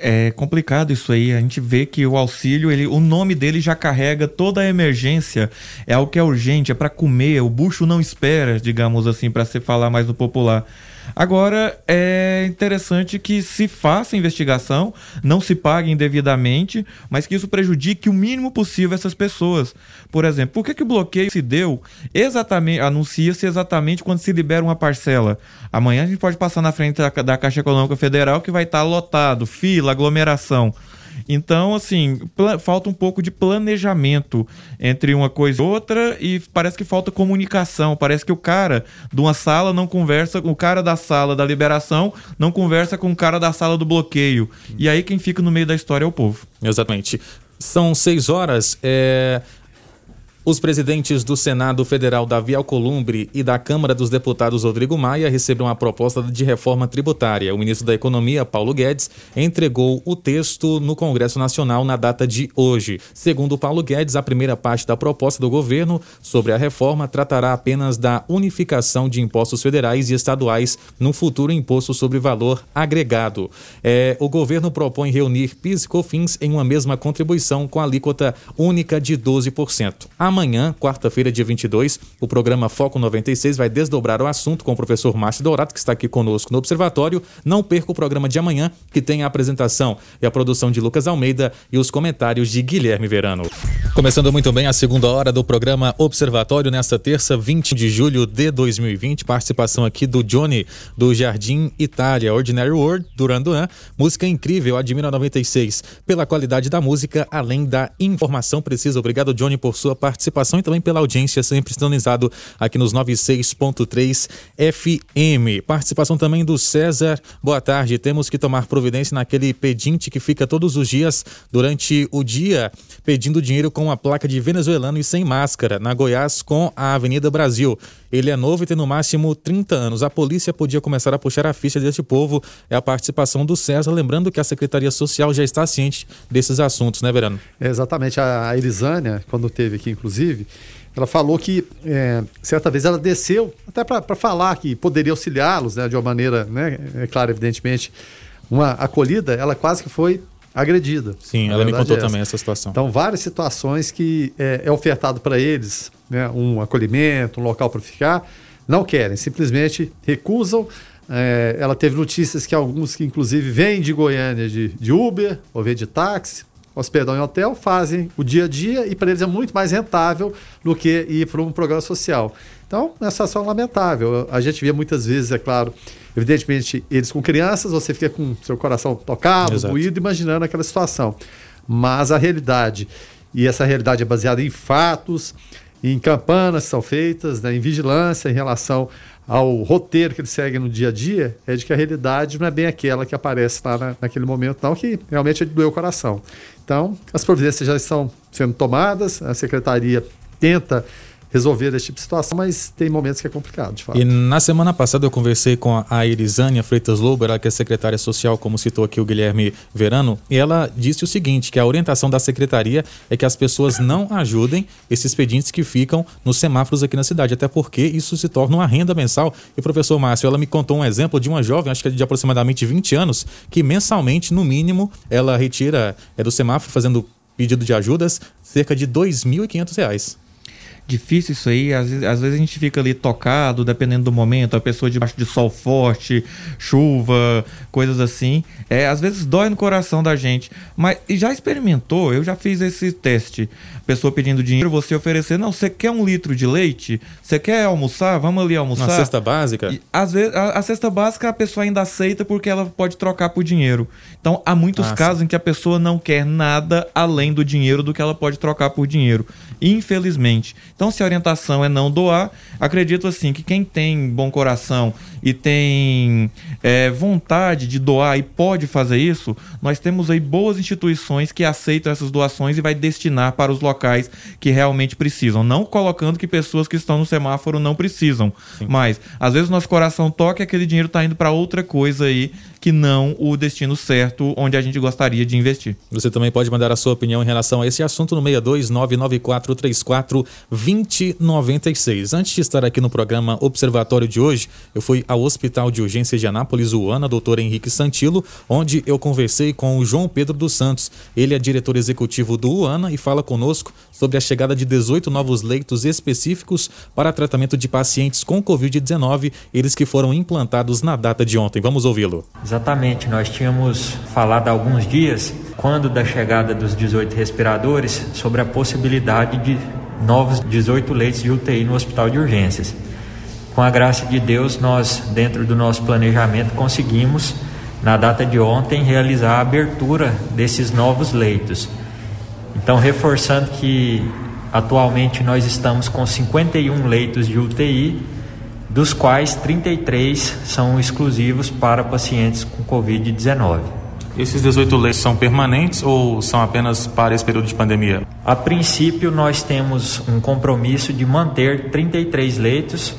É complicado isso aí. A gente vê que o auxílio, ele, o nome dele já carrega toda a emergência. É algo que é urgente, é para comer. O bucho não espera, digamos assim, para se falar mais no popular. Agora, é interessante que se faça investigação, não se pague indevidamente, mas que isso prejudique o mínimo possível essas pessoas. Por exemplo, por que, que o bloqueio se deu exatamente, anuncia-se exatamente quando se libera uma parcela? Amanhã a gente pode passar na frente da, da Caixa Econômica Federal que vai estar lotado, fila, aglomeração. Então, assim, falta um pouco de planejamento entre uma coisa e outra e parece que falta comunicação. Parece que o cara de uma sala não conversa com o cara da sala da liberação, não conversa com o cara da sala do bloqueio. E aí quem fica no meio da história é o povo. Exatamente. São seis horas. É... Os presidentes do Senado Federal Davi Alcolumbre e da Câmara dos Deputados Rodrigo Maia receberam a proposta de reforma tributária. O ministro da Economia, Paulo Guedes, entregou o texto no Congresso Nacional na data de hoje. Segundo Paulo Guedes, a primeira parte da proposta do governo sobre a reforma tratará apenas da unificação de impostos federais e estaduais no futuro imposto sobre valor agregado. É, o governo propõe reunir PIS e COFINS em uma mesma contribuição com alíquota única de 12%. Amanhã, quarta-feira, dia 22, o programa Foco 96 vai desdobrar o assunto com o professor Márcio Dourado, que está aqui conosco no Observatório. Não perca o programa de amanhã, que tem a apresentação e a produção de Lucas Almeida e os comentários de Guilherme Verano. Começando muito bem a segunda hora do programa Observatório nesta terça, 20 de julho de 2020. Participação aqui do Johnny do Jardim Itália, Ordinary World, Duranduan. Música incrível, admira 96 pela qualidade da música, além da informação precisa. Obrigado, Johnny, por sua participação participação e também pela audiência, sempre sintonizado aqui nos 96.3 FM. Participação também do César. Boa tarde. Temos que tomar providência naquele pedinte que fica todos os dias durante o dia pedindo dinheiro com a placa de venezuelano e sem máscara, na Goiás com a Avenida Brasil. Ele é novo e tem no máximo 30 anos. A polícia podia começar a puxar a ficha desse povo. É a participação do César. Lembrando que a Secretaria Social já está ciente desses assuntos, né, Verano? É exatamente. A Elisânia, quando teve aqui, inclusive, ela falou que é, certa vez ela desceu até para falar que poderia auxiliá-los né, de uma maneira, né, é claro, evidentemente, uma acolhida. Ela quase que foi agredida. Sim, ela me contou é também essa situação. Então, várias situações que é, é ofertado para eles né, um acolhimento, um local para ficar, não querem, simplesmente recusam. É, ela teve notícias que alguns que inclusive vêm de Goiânia de, de Uber ou vêm de táxi, hospedam em hotel, fazem o dia a dia e para eles é muito mais rentável do que ir para um programa social. Então, é uma situação lamentável. A gente vê muitas vezes, é claro, evidentemente, eles com crianças, você fica com seu coração tocado, doído, imaginando aquela situação. Mas a realidade, e essa realidade é baseada em fatos, em campanas que são feitas, né, em vigilância em relação ao roteiro que eles seguem no dia a dia, é de que a realidade não é bem aquela que aparece lá na, naquele momento, não, que realmente é de doer o coração. Então, as providências já estão sendo tomadas, a secretaria tenta resolver esse tipo de situação, mas tem momentos que é complicado, de fato. E na semana passada eu conversei com a Elisânia Freitas Lobo, ela que é secretária social, como citou aqui o Guilherme Verano, e ela disse o seguinte, que a orientação da secretaria é que as pessoas não ajudem esses pedintes que ficam nos semáforos aqui na cidade, até porque isso se torna uma renda mensal. E professor Márcio, ela me contou um exemplo de uma jovem, acho que é de aproximadamente 20 anos, que mensalmente, no mínimo, ela retira é do semáforo fazendo pedido de ajudas cerca de R$ 2.500 difícil isso aí. Às vezes, às vezes, a gente fica ali tocado, dependendo do momento, a pessoa debaixo de sol forte, chuva, coisas assim. É, às vezes dói no coração da gente. Mas já experimentou? Eu já fiz esse teste. Pessoa pedindo dinheiro, você oferecer, não, você quer um litro de leite? Você quer almoçar? Vamos ali almoçar. Uma cesta básica? E, às vezes, a, a, cesta básica a pessoa ainda aceita porque ela pode trocar por dinheiro. Então, há muitos ah, casos em que a pessoa não quer nada além do dinheiro do que ela pode trocar por dinheiro. Infelizmente. Então, se a orientação é não doar, acredito assim que quem tem bom coração e tem é, vontade de doar e pode fazer isso, nós temos aí boas instituições que aceitam essas doações e vai destinar para os locais que realmente precisam. Não colocando que pessoas que estão no semáforo não precisam. Sim. Mas, às vezes, nosso coração toca e aquele dinheiro está indo para outra coisa aí que não o destino certo onde a gente gostaria de investir. Você também pode mandar a sua opinião em relação a esse assunto no 62 99434 2096. Antes de estar aqui no programa Observatório de hoje, eu fui ao Hospital de Urgência de Anápolis, UANA, doutor Henrique Santilo, onde eu conversei com o João Pedro dos Santos. Ele é diretor executivo do UANA e fala conosco sobre a chegada de 18 novos leitos específicos para tratamento de pacientes com Covid-19, eles que foram implantados na data de ontem. Vamos ouvi-lo. Exatamente, nós tínhamos falado há alguns dias, quando da chegada dos 18 respiradores, sobre a possibilidade de novos 18 leitos de UTI no hospital de urgências. Com a graça de Deus, nós, dentro do nosso planejamento, conseguimos, na data de ontem, realizar a abertura desses novos leitos. Então, reforçando que atualmente nós estamos com 51 leitos de UTI, dos quais 33 são exclusivos para pacientes com Covid-19. Esses 18 leitos são permanentes ou são apenas para esse período de pandemia? A princípio, nós temos um compromisso de manter 33 leitos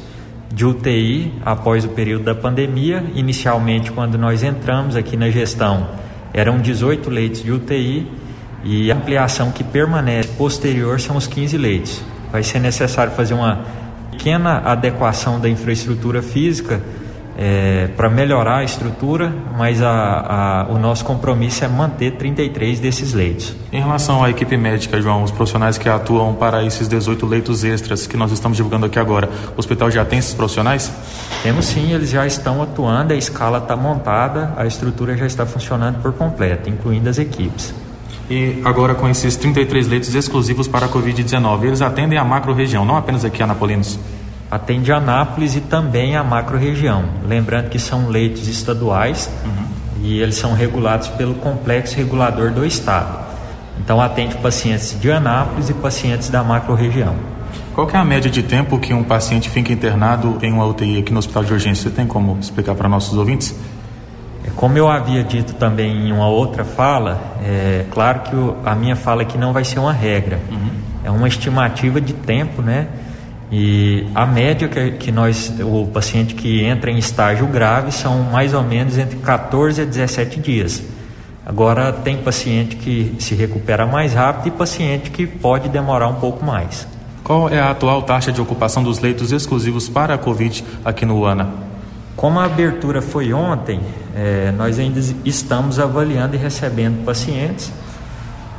de UTI após o período da pandemia. Inicialmente, quando nós entramos aqui na gestão, eram 18 leitos de UTI e a ampliação que permanece posterior são os 15 leitos. Vai ser necessário fazer uma pequena adequação da infraestrutura física é, para melhorar a estrutura, mas a, a, o nosso compromisso é manter 33 desses leitos. Em relação à equipe médica, João, os profissionais que atuam para esses 18 leitos extras que nós estamos divulgando aqui agora, o hospital já tem esses profissionais? Temos sim, eles já estão atuando, a escala está montada, a estrutura já está funcionando por completo, incluindo as equipes. E agora com esses 33 leitos exclusivos para a Covid-19, eles atendem a macro-região, não apenas aqui a Anapolinos? atende Anápolis e também a macro-região. Lembrando que são leitos estaduais uhum. e eles são regulados pelo complexo regulador do Estado. Então atende pacientes de Anápolis e pacientes da macro-região. Qual é a média de tempo que um paciente fica internado em uma UTI aqui no hospital de urgência? Você tem como explicar para nossos ouvintes? É, como eu havia dito também em uma outra fala, é claro que a minha fala aqui não vai ser uma regra. Uhum. É uma estimativa de tempo, né? E a média que, que nós, o paciente que entra em estágio grave são mais ou menos entre 14 a 17 dias. Agora tem paciente que se recupera mais rápido e paciente que pode demorar um pouco mais. Qual é a atual taxa de ocupação dos leitos exclusivos para a Covid aqui no UANA? Como a abertura foi ontem, é, nós ainda estamos avaliando e recebendo pacientes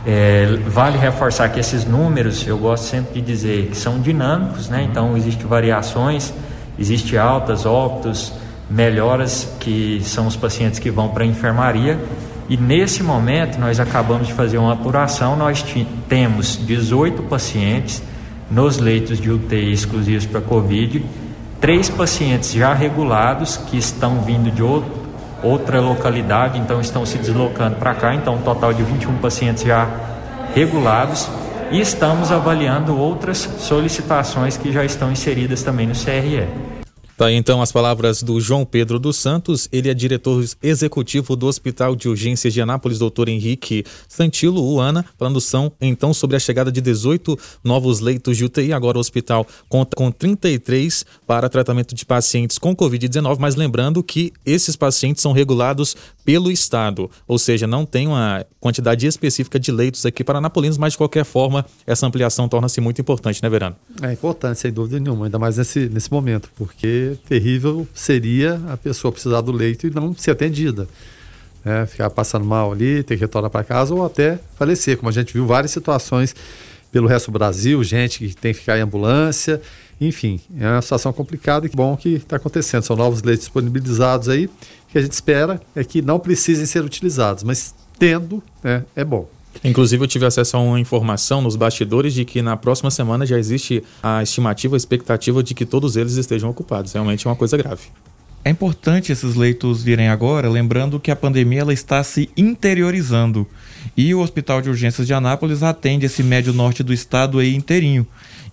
é, vale reforçar que esses números, eu gosto sempre de dizer que são dinâmicos, né? então existem variações, existe altas, óbitos, melhoras que são os pacientes que vão para a enfermaria e nesse momento nós acabamos de fazer uma apuração, nós temos 18 pacientes nos leitos de UTI exclusivos para Covid, três pacientes já regulados que estão vindo de outro outra localidade, então estão se deslocando para cá, então um total de 21 pacientes já regulados e estamos avaliando outras solicitações que já estão inseridas também no CRE. Tá aí então as palavras do João Pedro dos Santos, ele é diretor executivo do Hospital de Urgências de Anápolis, doutor Henrique Santilo, Uana, falando são então sobre a chegada de 18 novos leitos de UTI. Agora o hospital conta com 33 para tratamento de pacientes com Covid-19, mas lembrando que esses pacientes são regulados pelo Estado, ou seja, não tem uma quantidade específica de leitos aqui para Anapolinos, mas de qualquer forma essa ampliação torna-se muito importante, né, Verano? É importante, sem dúvida nenhuma, ainda mais nesse, nesse momento, porque terrível seria a pessoa precisar do leito e não ser atendida. É, ficar passando mal ali, ter que retornar para casa ou até falecer, como a gente viu várias situações pelo resto do Brasil, gente que tem que ficar em ambulância, enfim, é uma situação complicada e que bom que está acontecendo. São novos leitos disponibilizados aí, que a gente espera é que não precisem ser utilizados, mas tendo, é, é bom. Inclusive, eu tive acesso a uma informação nos bastidores de que na próxima semana já existe a estimativa, a expectativa de que todos eles estejam ocupados. Realmente é uma coisa grave. É importante esses leitos virem agora, lembrando que a pandemia ela está se interiorizando. E o Hospital de Urgências de Anápolis atende esse médio norte do estado aí inteirinho.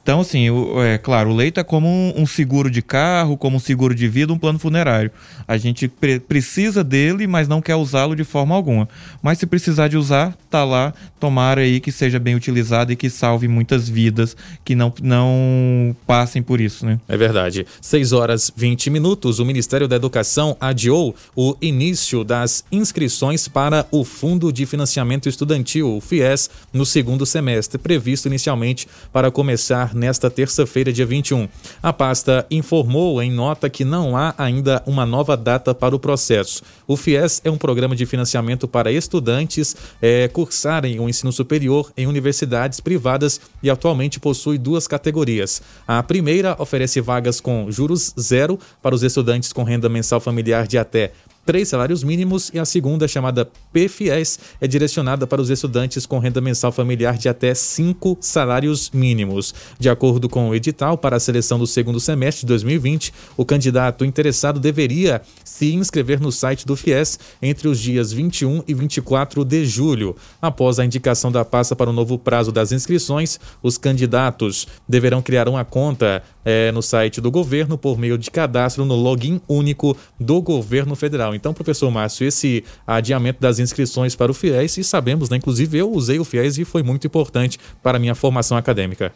Então, assim, o, é claro, o leito é como um, um, seguro de carro, como um seguro de vida, um plano funerário. A gente pre precisa dele, mas não quer usá-lo de forma alguma. Mas se precisar de usar, tá lá. Tomara aí que seja bem utilizado e que salve muitas vidas que não, não passem por isso, né? É verdade. 6 horas 20 minutos. O Ministério da Educação adiou o início das inscrições para o Fundo de Financiamento Estudantil, o FIES, no segundo semestre, previsto inicialmente para começar nesta terça-feira, dia 21. A pasta informou em nota que não há ainda uma nova data para o processo. O FIES é um programa de financiamento para estudantes é, cursarem o ensino superior em universidades privadas e atualmente possui duas categorias. A primeira oferece vagas com juros zero para os estudantes com renda mensal familiar de até três salários mínimos e a segunda, chamada PFIES, é direcionada para os estudantes com renda mensal familiar de até cinco salários mínimos. De acordo com o edital, para a seleção do segundo semestre de 2020, o candidato interessado deveria se inscrever no site do FIES entre os dias 21 e 24 de julho. Após a indicação da pasta para o novo prazo das inscrições, os candidatos deverão criar uma conta é, no site do governo por meio de cadastro no login único do governo federal. Então, professor Márcio, esse adiamento das inscrições para o FIES, e sabemos, né, inclusive eu usei o FIES e foi muito importante para a minha formação acadêmica.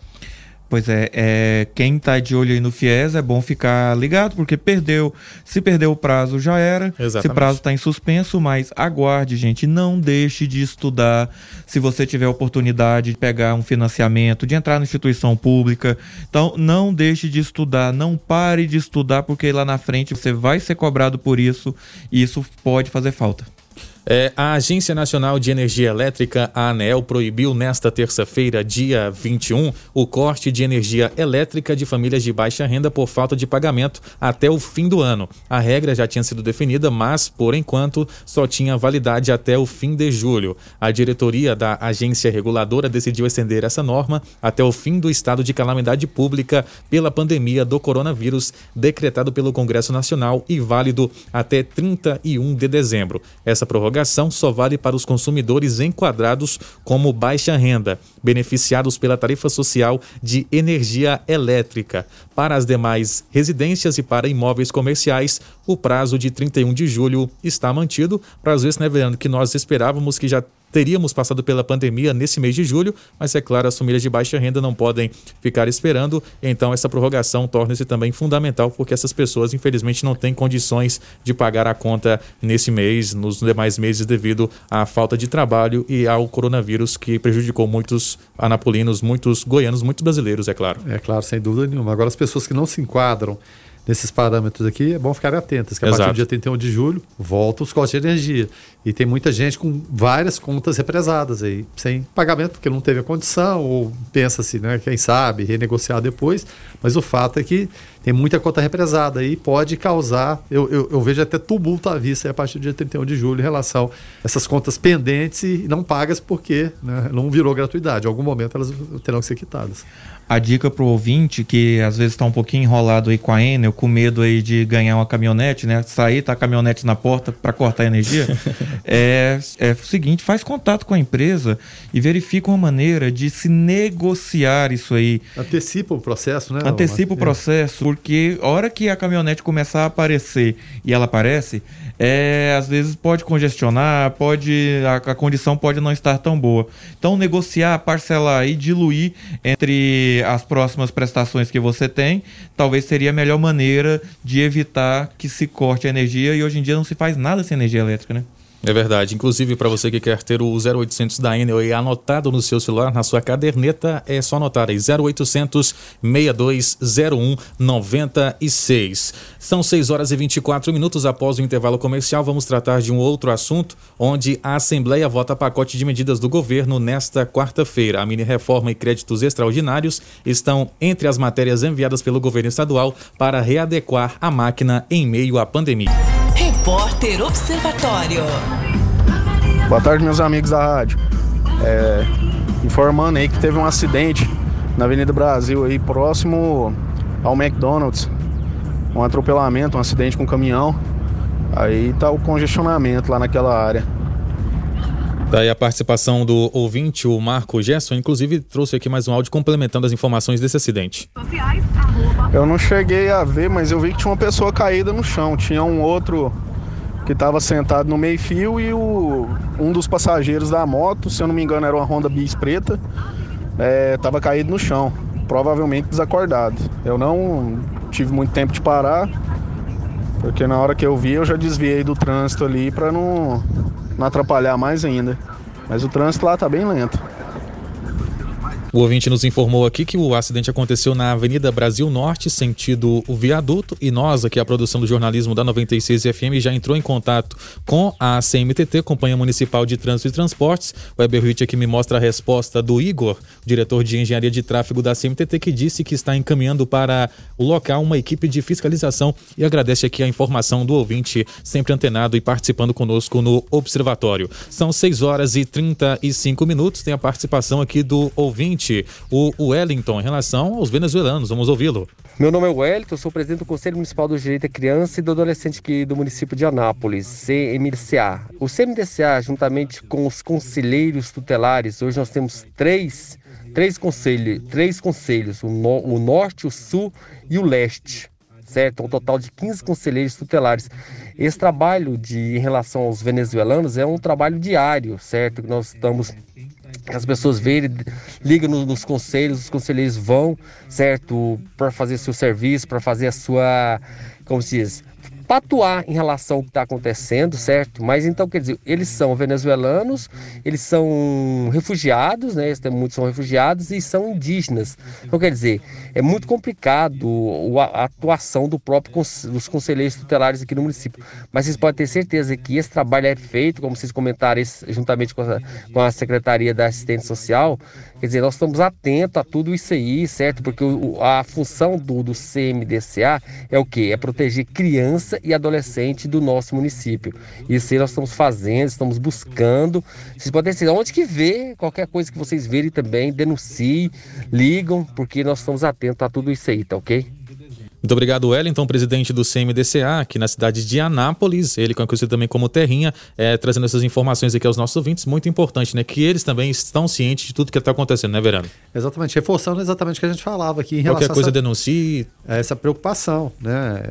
Pois é, é quem está de olho aí no FIES é bom ficar ligado, porque perdeu. Se perdeu o prazo, já era. Exatamente. Esse prazo está em suspenso, mas aguarde, gente. Não deixe de estudar. Se você tiver oportunidade de pegar um financiamento, de entrar na instituição pública. Então, não deixe de estudar. Não pare de estudar, porque lá na frente você vai ser cobrado por isso e isso pode fazer falta. É, a Agência Nacional de Energia Elétrica, a proibiu nesta terça-feira, dia 21, o corte de energia elétrica de famílias de baixa renda por falta de pagamento até o fim do ano. A regra já tinha sido definida, mas, por enquanto, só tinha validade até o fim de julho. A diretoria da agência reguladora decidiu estender essa norma até o fim do estado de calamidade pública pela pandemia do coronavírus, decretado pelo Congresso Nacional e válido até 31 de dezembro. Essa prorrogação prorrogação só vale para os consumidores enquadrados como baixa renda, beneficiados pela tarifa social de energia elétrica. Para as demais residências e para imóveis comerciais, o prazo de 31 de julho está mantido. Prazo esse, né, Verano, que nós esperávamos que já teríamos passado pela pandemia nesse mês de julho, mas é claro, as famílias de baixa renda não podem ficar esperando, então essa prorrogação torna-se também fundamental, porque essas pessoas, infelizmente, não têm condições de pagar a conta nesse mês, nos demais meses, devido à falta de trabalho e ao coronavírus que prejudicou muitos anapolinos, muitos goianos, muitos brasileiros, é claro. É claro, sem dúvida nenhuma. Agora, as pessoas que não se enquadram nesses parâmetros aqui, é bom ficar atentas, que a Exato. partir do dia 31 de julho volta os costos de energia. E tem muita gente com várias contas represadas aí, sem pagamento, porque não teve a condição, ou pensa-se, né, quem sabe, renegociar depois. Mas o fato é que tem muita conta represada aí, pode causar, eu, eu, eu vejo até tumulto à vista a partir do dia 31 de julho em relação a essas contas pendentes e não pagas porque né, não virou gratuidade. Em algum momento elas terão que ser quitadas. A dica pro ouvinte que às vezes está um pouquinho enrolado aí com a Enel, com medo aí de ganhar uma caminhonete, né? Sair, tá a caminhonete na porta para cortar a energia. é, é o seguinte, faz contato com a empresa e verifica uma maneira de se negociar isso aí. Antecipa o processo, né? Antecipa o processo, porque a hora que a caminhonete começar a aparecer e ela aparece, é, às vezes pode congestionar, pode a, a condição pode não estar tão boa. Então negociar, parcelar e diluir entre as próximas prestações que você tem, talvez seria a melhor maneira de evitar que se corte a energia e hoje em dia não se faz nada sem energia elétrica, né? É verdade. Inclusive, para você que quer ter o 0800 da Enel aí anotado no seu celular, na sua caderneta, é só anotar aí 0800 6201 96. São 6 horas e 24 minutos após o intervalo comercial. Vamos tratar de um outro assunto, onde a Assembleia vota pacote de medidas do governo nesta quarta-feira. A mini reforma e créditos extraordinários estão entre as matérias enviadas pelo governo estadual para readequar a máquina em meio à pandemia. Repórter Observatório. Boa tarde, meus amigos da rádio. É, informando aí que teve um acidente na Avenida Brasil aí próximo ao McDonald's. Um atropelamento, um acidente com um caminhão. Aí tá o congestionamento lá naquela área. Daí a participação do ouvinte, o Marco Gerson, inclusive trouxe aqui mais um áudio complementando as informações desse acidente. Eu não cheguei a ver, mas eu vi que tinha uma pessoa caída no chão. Tinha um outro que estava sentado no meio-fio e o, um dos passageiros da moto, se eu não me engano, era uma Honda Bis preta, estava caído no chão, provavelmente desacordado. Eu não tive muito tempo de parar, porque na hora que eu vi eu já desviei do trânsito ali para não, não atrapalhar mais ainda. Mas o trânsito lá tá bem lento. O ouvinte nos informou aqui que o acidente aconteceu na Avenida Brasil Norte, sentido o viaduto, e nós, aqui a produção do jornalismo da 96 FM, já entrou em contato com a CMTT, Companhia Municipal de Trânsito e Transportes. O Eberwitch aqui me mostra a resposta do Igor, diretor de Engenharia de Tráfego da CMTT, que disse que está encaminhando para o local uma equipe de fiscalização e agradece aqui a informação do ouvinte, sempre antenado e participando conosco no Observatório. São 6 horas e 35 minutos, tem a participação aqui do ouvinte o Wellington, em relação aos venezuelanos. Vamos ouvi-lo. Meu nome é Wellington, sou presidente do Conselho Municipal do Direito da Criança e do Adolescente aqui do município de Anápolis, CMDCA. O CMDCA, juntamente com os conselheiros tutelares, hoje nós temos três, três, conselhos, três conselhos, o, no, o Norte, o Sul e o Leste. certo? Um total de 15 conselheiros tutelares. Esse trabalho de em relação aos venezuelanos é um trabalho diário, certo? Nós estamos as pessoas verem, ligam nos, conselhos, os conselheiros vão, certo, para fazer seu serviço, para fazer a sua, como se diz, patuar em relação ao que está acontecendo, certo? Mas então, quer dizer, eles são venezuelanos, eles são refugiados, né? Muitos são refugiados e são indígenas. Então, quer dizer, é muito complicado a atuação do próprio dos conselheiros tutelares aqui no município. Mas vocês podem ter certeza que esse trabalho é feito, como vocês comentaram, juntamente com a, com a Secretaria da Assistência Social, Quer dizer, nós estamos atentos a tudo isso aí, certo? Porque o, a função do, do CMDCA é o quê? É proteger criança e adolescente do nosso município. Isso aí nós estamos fazendo, estamos buscando. Vocês podem ser onde que vê, qualquer coisa que vocês verem também, denunciem, ligam, porque nós estamos atentos a tudo isso aí, tá ok? Muito obrigado, Wellington, presidente do CMDCA, aqui na cidade de Anápolis, ele conhecido também como Terrinha, é, trazendo essas informações aqui aos nossos ouvintes, muito importante, né? Que eles também estão cientes de tudo que está acontecendo, né, Verano? Exatamente, reforçando exatamente o que a gente falava aqui em relação Qualquer coisa essa, denuncie. Essa preocupação, né?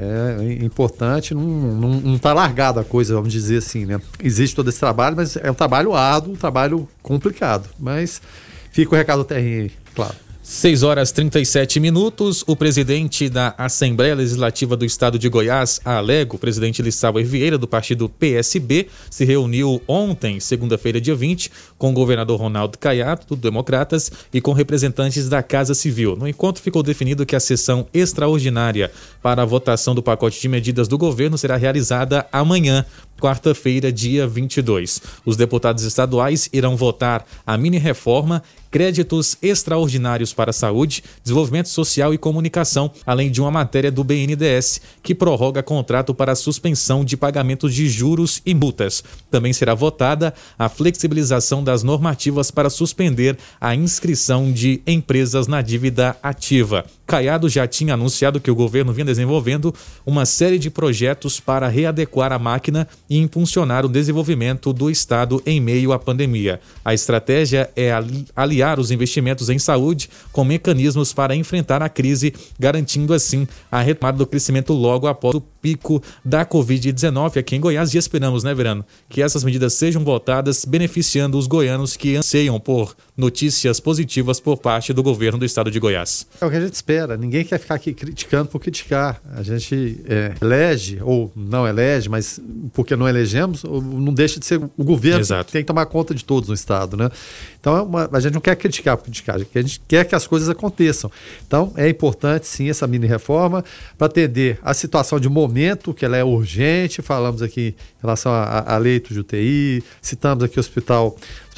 É importante, não está largada a coisa, vamos dizer assim, né? Existe todo esse trabalho, mas é um trabalho árduo, um trabalho complicado. Mas fica o recado Terrinha aí, claro. 6 horas 37 minutos. O presidente da Assembleia Legislativa do Estado de Goiás, Alego, presidente Lissauer Vieira, do partido PSB, se reuniu ontem, segunda-feira, dia 20, com o governador Ronaldo Caiado, do Democratas, e com representantes da Casa Civil. No encontro, ficou definido que a sessão extraordinária para a votação do pacote de medidas do governo será realizada amanhã, quarta-feira, dia 22. Os deputados estaduais irão votar a mini-reforma, créditos extraordinários para a saúde, desenvolvimento social e comunicação, além de uma matéria do BNDES que prorroga contrato para suspensão de pagamentos de juros e multas. Também será votada a flexibilização das normativas para suspender a inscrição de empresas na dívida ativa. Caiado já tinha anunciado que o governo vinha desenvolvendo uma série de projetos para readequar a máquina e impulsionar o desenvolvimento do Estado em meio à pandemia. A estratégia é aliar os investimentos em saúde com mecanismos para enfrentar a crise, garantindo assim a retomada do crescimento logo após o pico da Covid-19 aqui em Goiás. E esperamos, né, Verano, que essas medidas sejam votadas beneficiando os goianos que anseiam por notícias positivas por parte do governo do estado de Goiás. É o que a gente espera. Ninguém quer ficar aqui criticando por criticar. A gente é, elege, ou não elege, mas porque não elegemos, não deixa de ser o governo Exato. que tem que tomar conta de todos no Estado, né? Então, é uma, a gente não quer criticar por criticar, a gente quer que as coisas aconteçam. Então, é importante, sim, essa mini-reforma para atender a situação de momento, que ela é urgente, falamos aqui em relação a, a leitos de UTI, citamos aqui o hospital,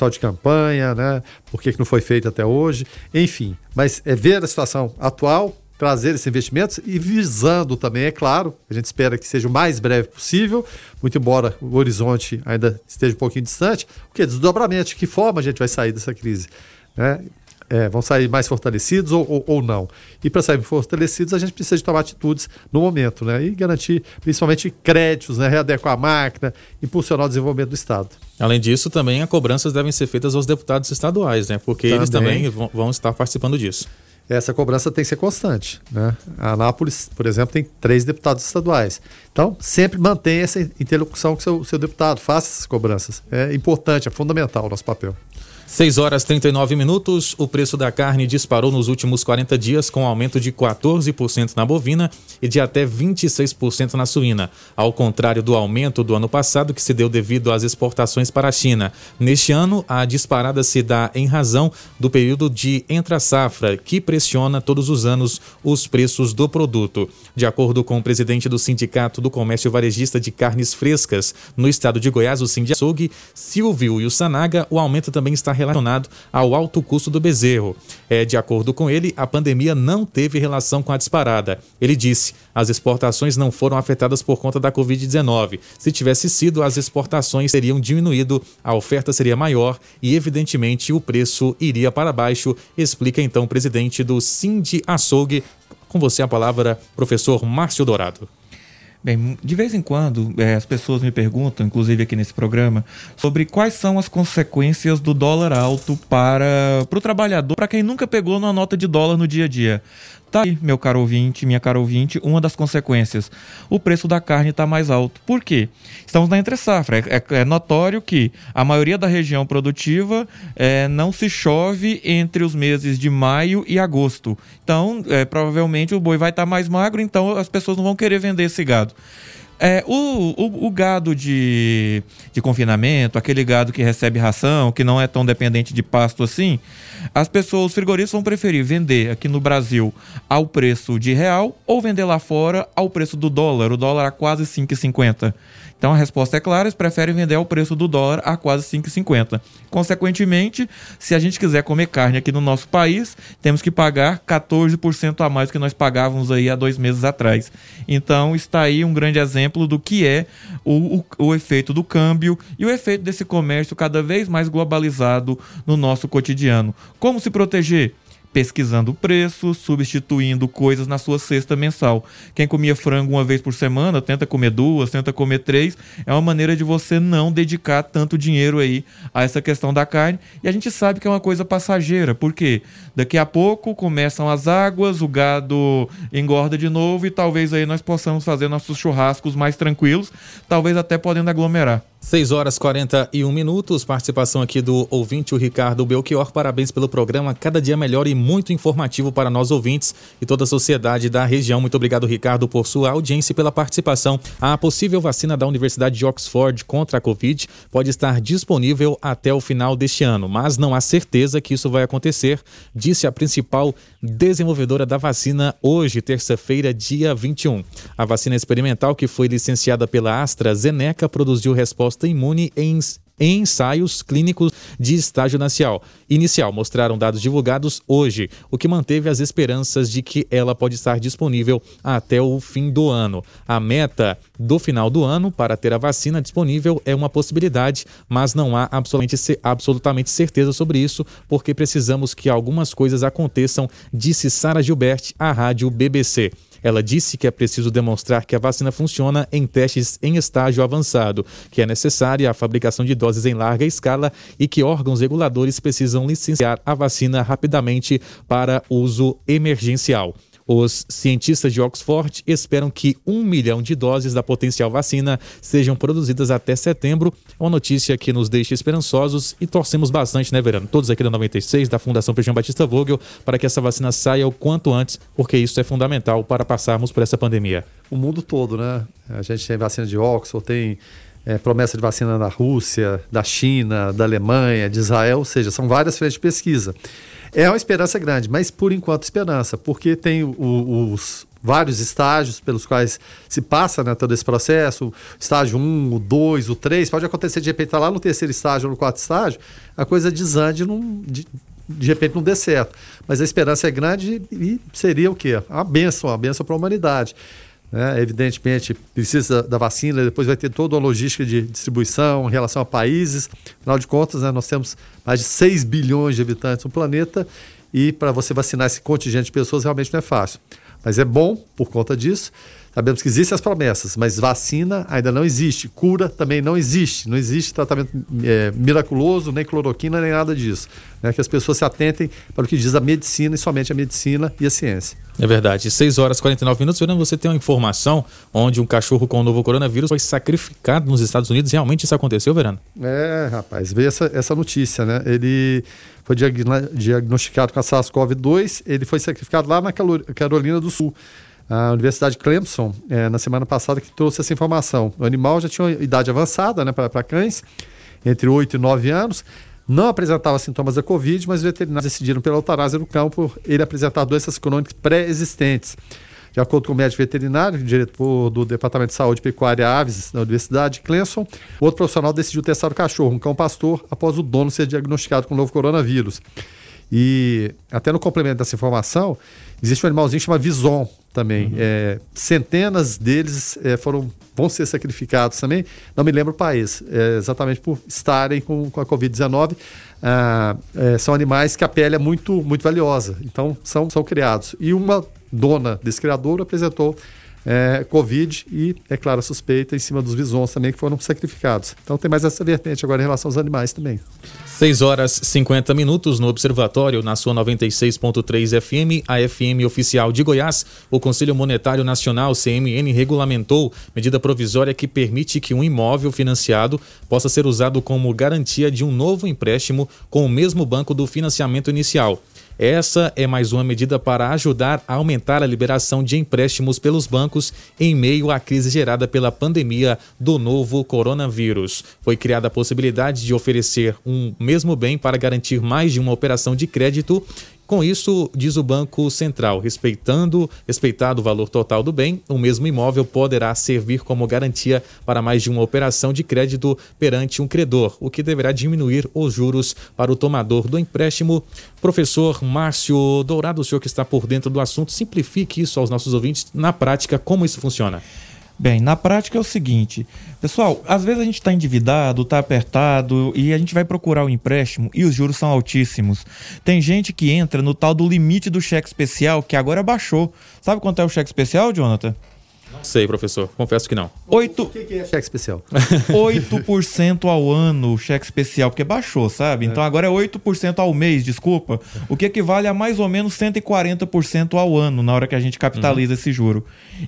de campanha, né? Por que, que não foi feito até hoje, enfim. Mas é ver a situação atual, trazer esses investimentos e visando também, é claro, a gente espera que seja o mais breve possível, muito embora o horizonte ainda esteja um pouquinho distante, o que? Desdobramento, de que forma a gente vai sair dessa crise? Né? É, vão sair mais fortalecidos ou, ou, ou não. E para sair fortalecidos, a gente precisa de tomar atitudes no momento, né? E garantir principalmente créditos, né? readequar a máquina, impulsionar o desenvolvimento do Estado. Além disso, também as cobranças devem ser feitas aos deputados estaduais, né? Porque também. eles também vão, vão estar participando disso essa cobrança tem que ser constante. Né? A Anápolis, por exemplo, tem três deputados estaduais. Então, sempre mantenha essa interlocução com o seu, seu deputado, faça essas cobranças. É importante, é fundamental o nosso papel. 6 horas 39 minutos. O preço da carne disparou nos últimos 40 dias, com aumento de 14% na bovina e de até 26% na suína, ao contrário do aumento do ano passado, que se deu devido às exportações para a China. Neste ano, a disparada se dá em razão do período de entra-safra, que pressiona todos os anos os preços do produto. De acordo com o presidente do Sindicato do Comércio Varejista de Carnes Frescas no estado de Goiás, o Sindiaçougue, Silvio e o Sanaga, o aumento também está relacionado ao alto custo do bezerro. É, de acordo com ele, a pandemia não teve relação com a disparada. Ele disse: as exportações não foram afetadas por conta da Covid-19. Se tivesse sido, as exportações teriam diminuído, a oferta seria maior e, evidentemente, o preço iria para baixo, explica então o presidente do Cindy Açougue. Com você a palavra, professor Márcio Dourado. Bem, de vez em quando é, as pessoas me perguntam, inclusive aqui nesse programa, sobre quais são as consequências do dólar alto para, para o trabalhador, para quem nunca pegou uma nota de dólar no dia a dia. Tá aí, meu caro ouvinte, minha caro ouvinte, uma das consequências. O preço da carne está mais alto. Por quê? Estamos na entre safra. É, é, é, notório que a maioria da região produtiva é, não se chove entre os meses de maio e agosto. Então, é, provavelmente o boi vai estar tá mais magro, então as pessoas não vão querer vender esse gado. É, o, o, o, gado de, de confinamento, aquele gado que recebe ração, que não é tão dependente de pasto assim, as pessoas, os frigoríficos vão preferir vender aqui no Brasil ao preço de real ou vender lá fora ao preço do dólar, o dólar a quase 5,50. Então a resposta é clara, eles preferem vender ao preço do dólar a quase 5,50. Consequentemente, se a gente quiser comer carne aqui no nosso país, temos que pagar 14% a mais do que nós pagávamos aí há dois meses atrás. Então está aí um grande exemplo do que é o, o, o efeito do câmbio e o efeito desse comércio cada vez mais globalizado no nosso cotidiano. Como se proteger? Pesquisando o preço, substituindo coisas na sua cesta mensal. Quem comia frango uma vez por semana, tenta comer duas, tenta comer três. É uma maneira de você não dedicar tanto dinheiro aí a essa questão da carne. E a gente sabe que é uma coisa passageira, porque daqui a pouco começam as águas, o gado engorda de novo e talvez aí nós possamos fazer nossos churrascos mais tranquilos, talvez até podendo aglomerar. 6 horas 41 minutos. Participação aqui do ouvinte, o Ricardo Belchior. Parabéns pelo programa. Cada dia melhor e muito informativo para nós ouvintes e toda a sociedade da região. Muito obrigado, Ricardo, por sua audiência e pela participação. A possível vacina da Universidade de Oxford contra a Covid pode estar disponível até o final deste ano, mas não há certeza que isso vai acontecer, disse a principal desenvolvedora da vacina hoje, terça-feira, dia 21. A vacina experimental, que foi licenciada pela AstraZeneca, produziu resposta resposta imune em ensaios clínicos de estágio inicial. Inicial mostraram dados divulgados hoje, o que manteve as esperanças de que ela pode estar disponível até o fim do ano. A meta do final do ano para ter a vacina disponível é uma possibilidade, mas não há absolutamente, absolutamente certeza sobre isso, porque precisamos que algumas coisas aconteçam, disse Sara Gilbert à rádio BBC. Ela disse que é preciso demonstrar que a vacina funciona em testes em estágio avançado, que é necessária a fabricação de doses em larga escala e que órgãos reguladores precisam licenciar a vacina rapidamente para uso emergencial. Os cientistas de Oxford esperam que um milhão de doses da potencial vacina sejam produzidas até setembro. É uma notícia que nos deixa esperançosos e torcemos bastante, né, Verano? Todos aqui da 96, da Fundação Feijão Batista Vogel, para que essa vacina saia o quanto antes, porque isso é fundamental para passarmos por essa pandemia. O mundo todo, né? A gente tem vacina de Oxford, tem é, promessa de vacina da Rússia, da China, da Alemanha, de Israel, ou seja, são várias frentes de pesquisa. É uma esperança grande, mas por enquanto esperança, porque tem o, os vários estágios pelos quais se passa né, todo esse processo, estágio 1, o 2, o 3, pode acontecer de repente tá lá no terceiro estágio ou no quarto estágio, a coisa desande num, de, de repente não dê certo. Mas a esperança é grande e seria o quê? Uma benção, uma benção para a humanidade. Né? Evidentemente, precisa da vacina, depois vai ter toda uma logística de distribuição em relação a países. Afinal de contas, né, nós temos mais de 6 bilhões de habitantes no planeta e para você vacinar esse contingente de pessoas realmente não é fácil. Mas é bom por conta disso. Sabemos que existem as promessas, mas vacina ainda não existe, cura também não existe, não existe tratamento é, miraculoso, nem cloroquina, nem nada disso. Né? Que as pessoas se atentem para o que diz a medicina e somente a medicina e a ciência. É verdade. 6 horas e 49 minutos. Fernando, você tem uma informação onde um cachorro com o novo coronavírus foi sacrificado nos Estados Unidos. Realmente isso aconteceu, Verano? É, rapaz, veio essa, essa notícia, né? Ele foi diagnosticado com a SARS-CoV-2, ele foi sacrificado lá na Carolina do Sul a Universidade Clemson, é, na semana passada, que trouxe essa informação. O animal já tinha idade avançada né, para cães, entre 8 e 9 anos, não apresentava sintomas da Covid, mas os veterinários decidiram pela eutanásia no campo ele apresentar doenças crônicas pré-existentes. De acordo com o médico veterinário, diretor do Departamento de Saúde Pecuária Aves da Universidade Clemson, outro profissional decidiu testar o cachorro, um cão pastor, após o dono ser diagnosticado com o novo coronavírus. E até no complemento dessa informação, existe um animalzinho chamado Vison, também. Uhum. É, centenas deles é, foram, vão ser sacrificados também. Não me lembro o país, é, exatamente por estarem com, com a Covid-19. Ah, é, são animais que a pele é muito, muito valiosa, então são, são criados. E uma dona desse criador apresentou é, Covid e, é claro, a suspeita em cima dos visões também que foram sacrificados. Então tem mais essa vertente agora em relação aos animais também. 6 horas 50 minutos no Observatório, na sua 96.3 FM, a FM oficial de Goiás. O Conselho Monetário Nacional, CMN, regulamentou medida provisória que permite que um imóvel financiado possa ser usado como garantia de um novo empréstimo com o mesmo banco do financiamento inicial. Essa é mais uma medida para ajudar a aumentar a liberação de empréstimos pelos bancos em meio à crise gerada pela pandemia do novo coronavírus. Foi criada a possibilidade de oferecer um mesmo bem para garantir mais de uma operação de crédito com isso, diz o Banco Central, respeitando, respeitado o valor total do bem, o mesmo imóvel poderá servir como garantia para mais de uma operação de crédito perante um credor, o que deverá diminuir os juros para o tomador do empréstimo. Professor Márcio Dourado, o senhor que está por dentro do assunto, simplifique isso aos nossos ouvintes na prática, como isso funciona. Bem, na prática é o seguinte, pessoal, às vezes a gente está endividado, está apertado e a gente vai procurar o empréstimo e os juros são altíssimos. Tem gente que entra no tal do limite do cheque especial que agora baixou. Sabe quanto é o cheque especial, Jonathan? Não sei, professor. Confesso que não. 8... O que, que é cheque especial? 8% ao ano cheque especial, porque baixou, sabe? Então agora é 8% ao mês, desculpa. O que equivale a mais ou menos 140% ao ano, na hora que a gente capitaliza uhum. esse juro.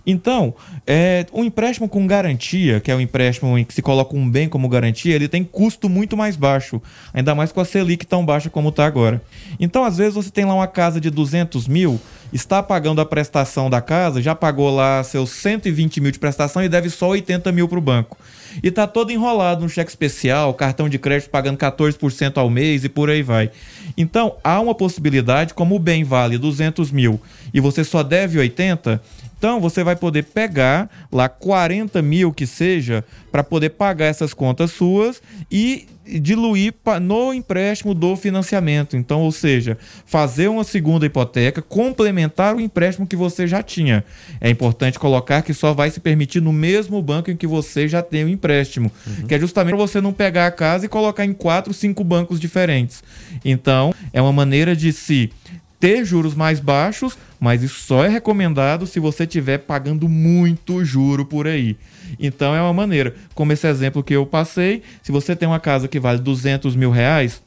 Então, é, um empréstimo com garantia, que é um empréstimo em que se coloca um bem como garantia, ele tem custo muito mais baixo. Ainda mais com a Selic tão baixa como está agora. Então, às vezes, você tem lá uma casa de 200 mil, está pagando a prestação da casa, já pagou lá seus 120 mil de prestação e deve só 80 mil para o banco. E está todo enrolado no cheque especial, cartão de crédito pagando 14% ao mês e por aí vai. Então, há uma possibilidade, como o bem vale 200 mil e você só deve 80, então você vai poder pegar lá 40 mil que seja para poder pagar essas contas suas e diluir no empréstimo do financiamento. Então, ou seja, fazer uma segunda hipoteca, complementar o empréstimo que você já tinha. É importante colocar que só vai se permitir no mesmo banco em que você já tem o empréstimo, uhum. que é justamente para você não pegar a casa e colocar em quatro, cinco bancos diferentes. Então, é uma maneira de se ter juros mais baixos, mas isso só é recomendado se você estiver pagando muito juro por aí. Então é uma maneira, como esse exemplo que eu passei, se você tem uma casa que vale 200 mil reais,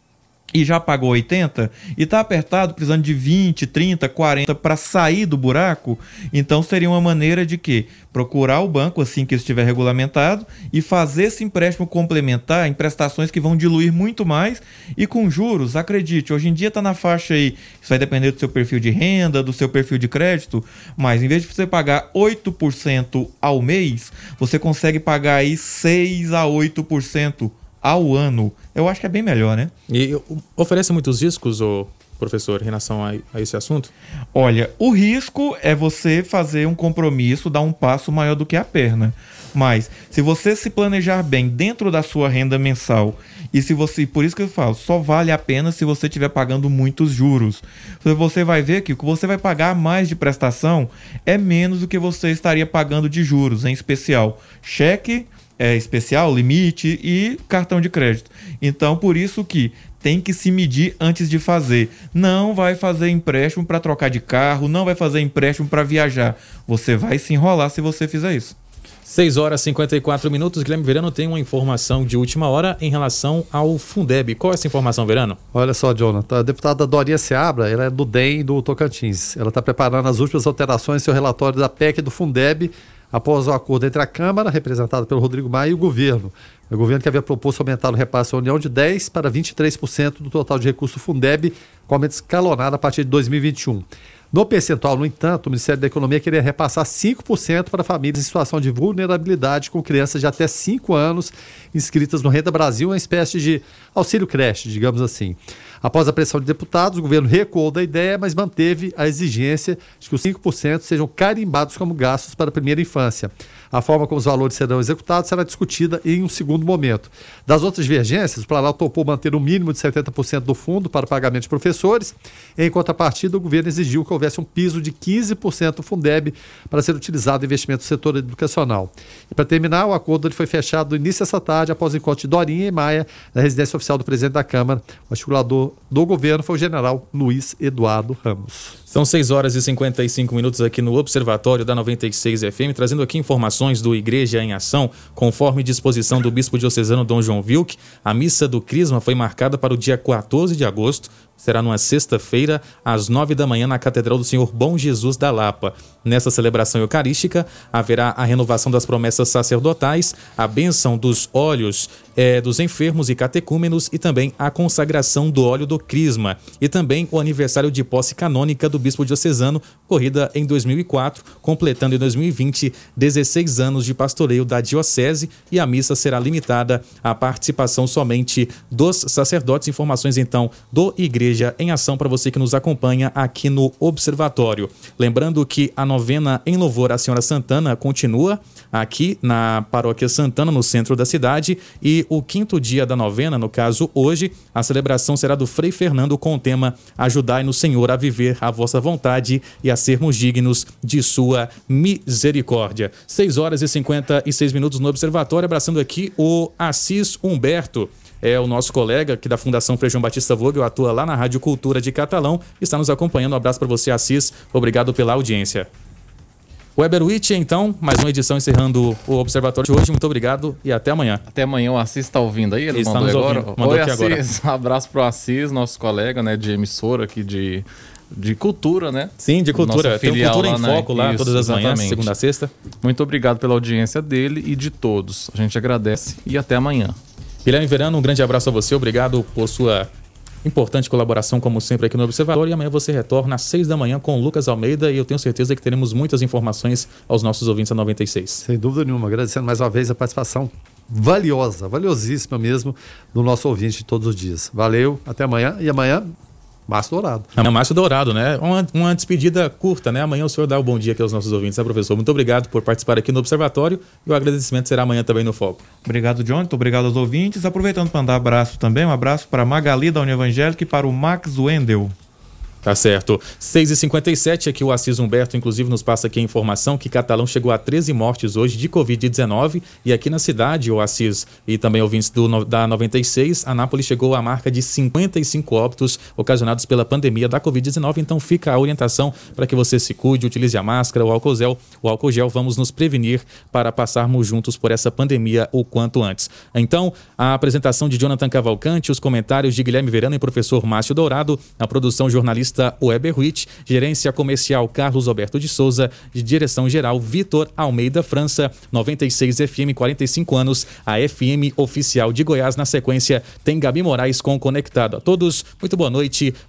e já pagou 80 e está apertado, precisando de 20, 30, 40 para sair do buraco, então seria uma maneira de que procurar o banco assim que estiver regulamentado e fazer esse empréstimo complementar em prestações que vão diluir muito mais e com juros, acredite, hoje em dia está na faixa aí, isso vai depender do seu perfil de renda, do seu perfil de crédito, mas em vez de você pagar 8% ao mês, você consegue pagar aí 6 a 8% ao ano. Eu acho que é bem melhor, né? E oferece muitos riscos, ô professor, em relação a, a, esse assunto? Olha, o risco é você fazer um compromisso, dar um passo maior do que a perna. Mas, se você se planejar bem dentro da sua renda mensal, e se você, por isso que eu falo, só vale a pena se você estiver pagando muitos juros. Você vai ver que o que você vai pagar mais de prestação é menos do que você estaria pagando de juros, em especial cheque é, especial, limite e cartão de crédito. Então, por isso que tem que se medir antes de fazer. Não vai fazer empréstimo para trocar de carro, não vai fazer empréstimo para viajar. Você vai se enrolar se você fizer isso. 6 horas e 54 minutos. Guilherme Verano tem uma informação de última hora em relação ao Fundeb. Qual é essa informação, Verano? Olha só, Jonathan. A deputada Doria Seabra, ela é do DEM do Tocantins. Ela está preparando as últimas alterações em seu relatório da PEC do Fundeb após o acordo entre a Câmara, representada pelo Rodrigo Maia, e o governo. O governo que havia proposto aumentar o repasse à União de 10% para 23% do total de recurso Fundeb, com aumento escalonado a partir de 2021. No percentual, no entanto, o Ministério da Economia queria repassar 5% para famílias em situação de vulnerabilidade com crianças de até 5 anos inscritas no Renda Brasil, uma espécie de auxílio creche, digamos assim. Após a pressão de deputados, o governo recuou da ideia, mas manteve a exigência de que os 5% sejam carimbados como gastos para a primeira infância. A forma como os valores serão executados será discutida em um segundo momento. Das outras divergências, o Planalto topou manter o um mínimo de 70% do fundo para pagamento de professores. Em contrapartida, o governo exigiu que houvesse um piso de 15% do Fundeb para ser utilizado em investimento no setor educacional. E para terminar, o acordo foi fechado no início dessa tarde, após o encontro de Dorinha e Maia, na residência oficial do presidente da Câmara. O articulador do governo foi o general Luiz Eduardo Ramos. São 6 horas e 55 minutos aqui no Observatório da 96 FM, trazendo aqui informações do Igreja em Ação, conforme disposição do Bispo Diocesano Dom João Vilk. A missa do Crisma foi marcada para o dia 14 de agosto, será numa sexta-feira, às nove da manhã, na Catedral do Senhor Bom Jesus da Lapa. Nessa celebração eucarística, haverá a renovação das promessas sacerdotais, a bênção dos óleos é, dos enfermos e catecúmenos e também a consagração do óleo do Crisma. E também o aniversário de posse canônica do Bispo Diocesano, corrida em 2004, completando em 2020 16 anos de pastoreio da Diocese e a missa será limitada à participação somente dos sacerdotes. Informações então do Igreja em Ação para você que nos acompanha aqui no Observatório. Lembrando que a novena em louvor à Senhora Santana continua aqui na Paróquia Santana, no centro da cidade, e o quinto dia da novena, no caso hoje, a celebração será do Frei Fernando com o tema Ajudai no Senhor a viver a vossa vontade e a sermos dignos de sua misericórdia. 6 horas e 56 minutos no Observatório, abraçando aqui o Assis Humberto é o nosso colega aqui da Fundação Frei João Batista Vogel, atua lá na Rádio Cultura de Catalão, está nos acompanhando. Um abraço para você, Assis. Obrigado pela audiência. Weber Witt, então, mais uma edição encerrando o Observatório de hoje. Muito obrigado e até amanhã. Até amanhã o Assis está ouvindo aí, ele, Ele está mandou agora. ouvindo, mandou Oi, aqui agora. Assis, um abraço pro Assis, nosso colega, né, de emissora aqui de, de cultura, né? Sim, de cultura. Nossa Tem o filial Cultura em lá, né? Foco lá, Isso, todas as manhãs, exatamente. segunda a sexta. Muito obrigado pela audiência dele e de todos. A gente agradece e até amanhã. Guilherme Verano, um grande abraço a você. Obrigado por sua importante colaboração, como sempre, aqui no Observatório. E amanhã você retorna às seis da manhã com o Lucas Almeida e eu tenho certeza que teremos muitas informações aos nossos ouvintes da 96. Sem dúvida nenhuma. Agradecendo mais uma vez a participação valiosa, valiosíssima mesmo, do nosso ouvinte de todos os dias. Valeu, até amanhã. E amanhã, Márcio Dourado. Amanhã, Márcio Dourado, né? Uma, uma despedida curta, né? Amanhã o senhor dá o bom dia aqui aos nossos ouvintes, né, professor? Muito obrigado por participar aqui no Observatório e o agradecimento será amanhã também no Foco. Obrigado, John. Muito obrigado aos ouvintes. Aproveitando para mandar abraço também, um abraço para a Magali da União Evangélica e para o Max Wendel. Tá certo. 6h57, aqui o Assis Humberto, inclusive, nos passa aqui a informação que Catalão chegou a 13 mortes hoje de Covid-19 e aqui na cidade, o Assis e também ouvintes do, da 96, Anápolis chegou à marca de 55 óbitos ocasionados pela pandemia da Covid-19. Então fica a orientação para que você se cuide, utilize a máscara, o álcool gel. O álcool gel, vamos nos prevenir para passarmos juntos por essa pandemia o quanto antes. Então, a apresentação de Jonathan Cavalcante, os comentários de Guilherme Verano e professor Márcio Dourado, a produção jornalista Weber Witt, gerência comercial Carlos Alberto de Souza, de direção geral Vitor Almeida França, 96 FM, 45 anos, a FM oficial de Goiás. Na sequência, tem Gabi Moraes com Conectado. A todos, muito boa noite,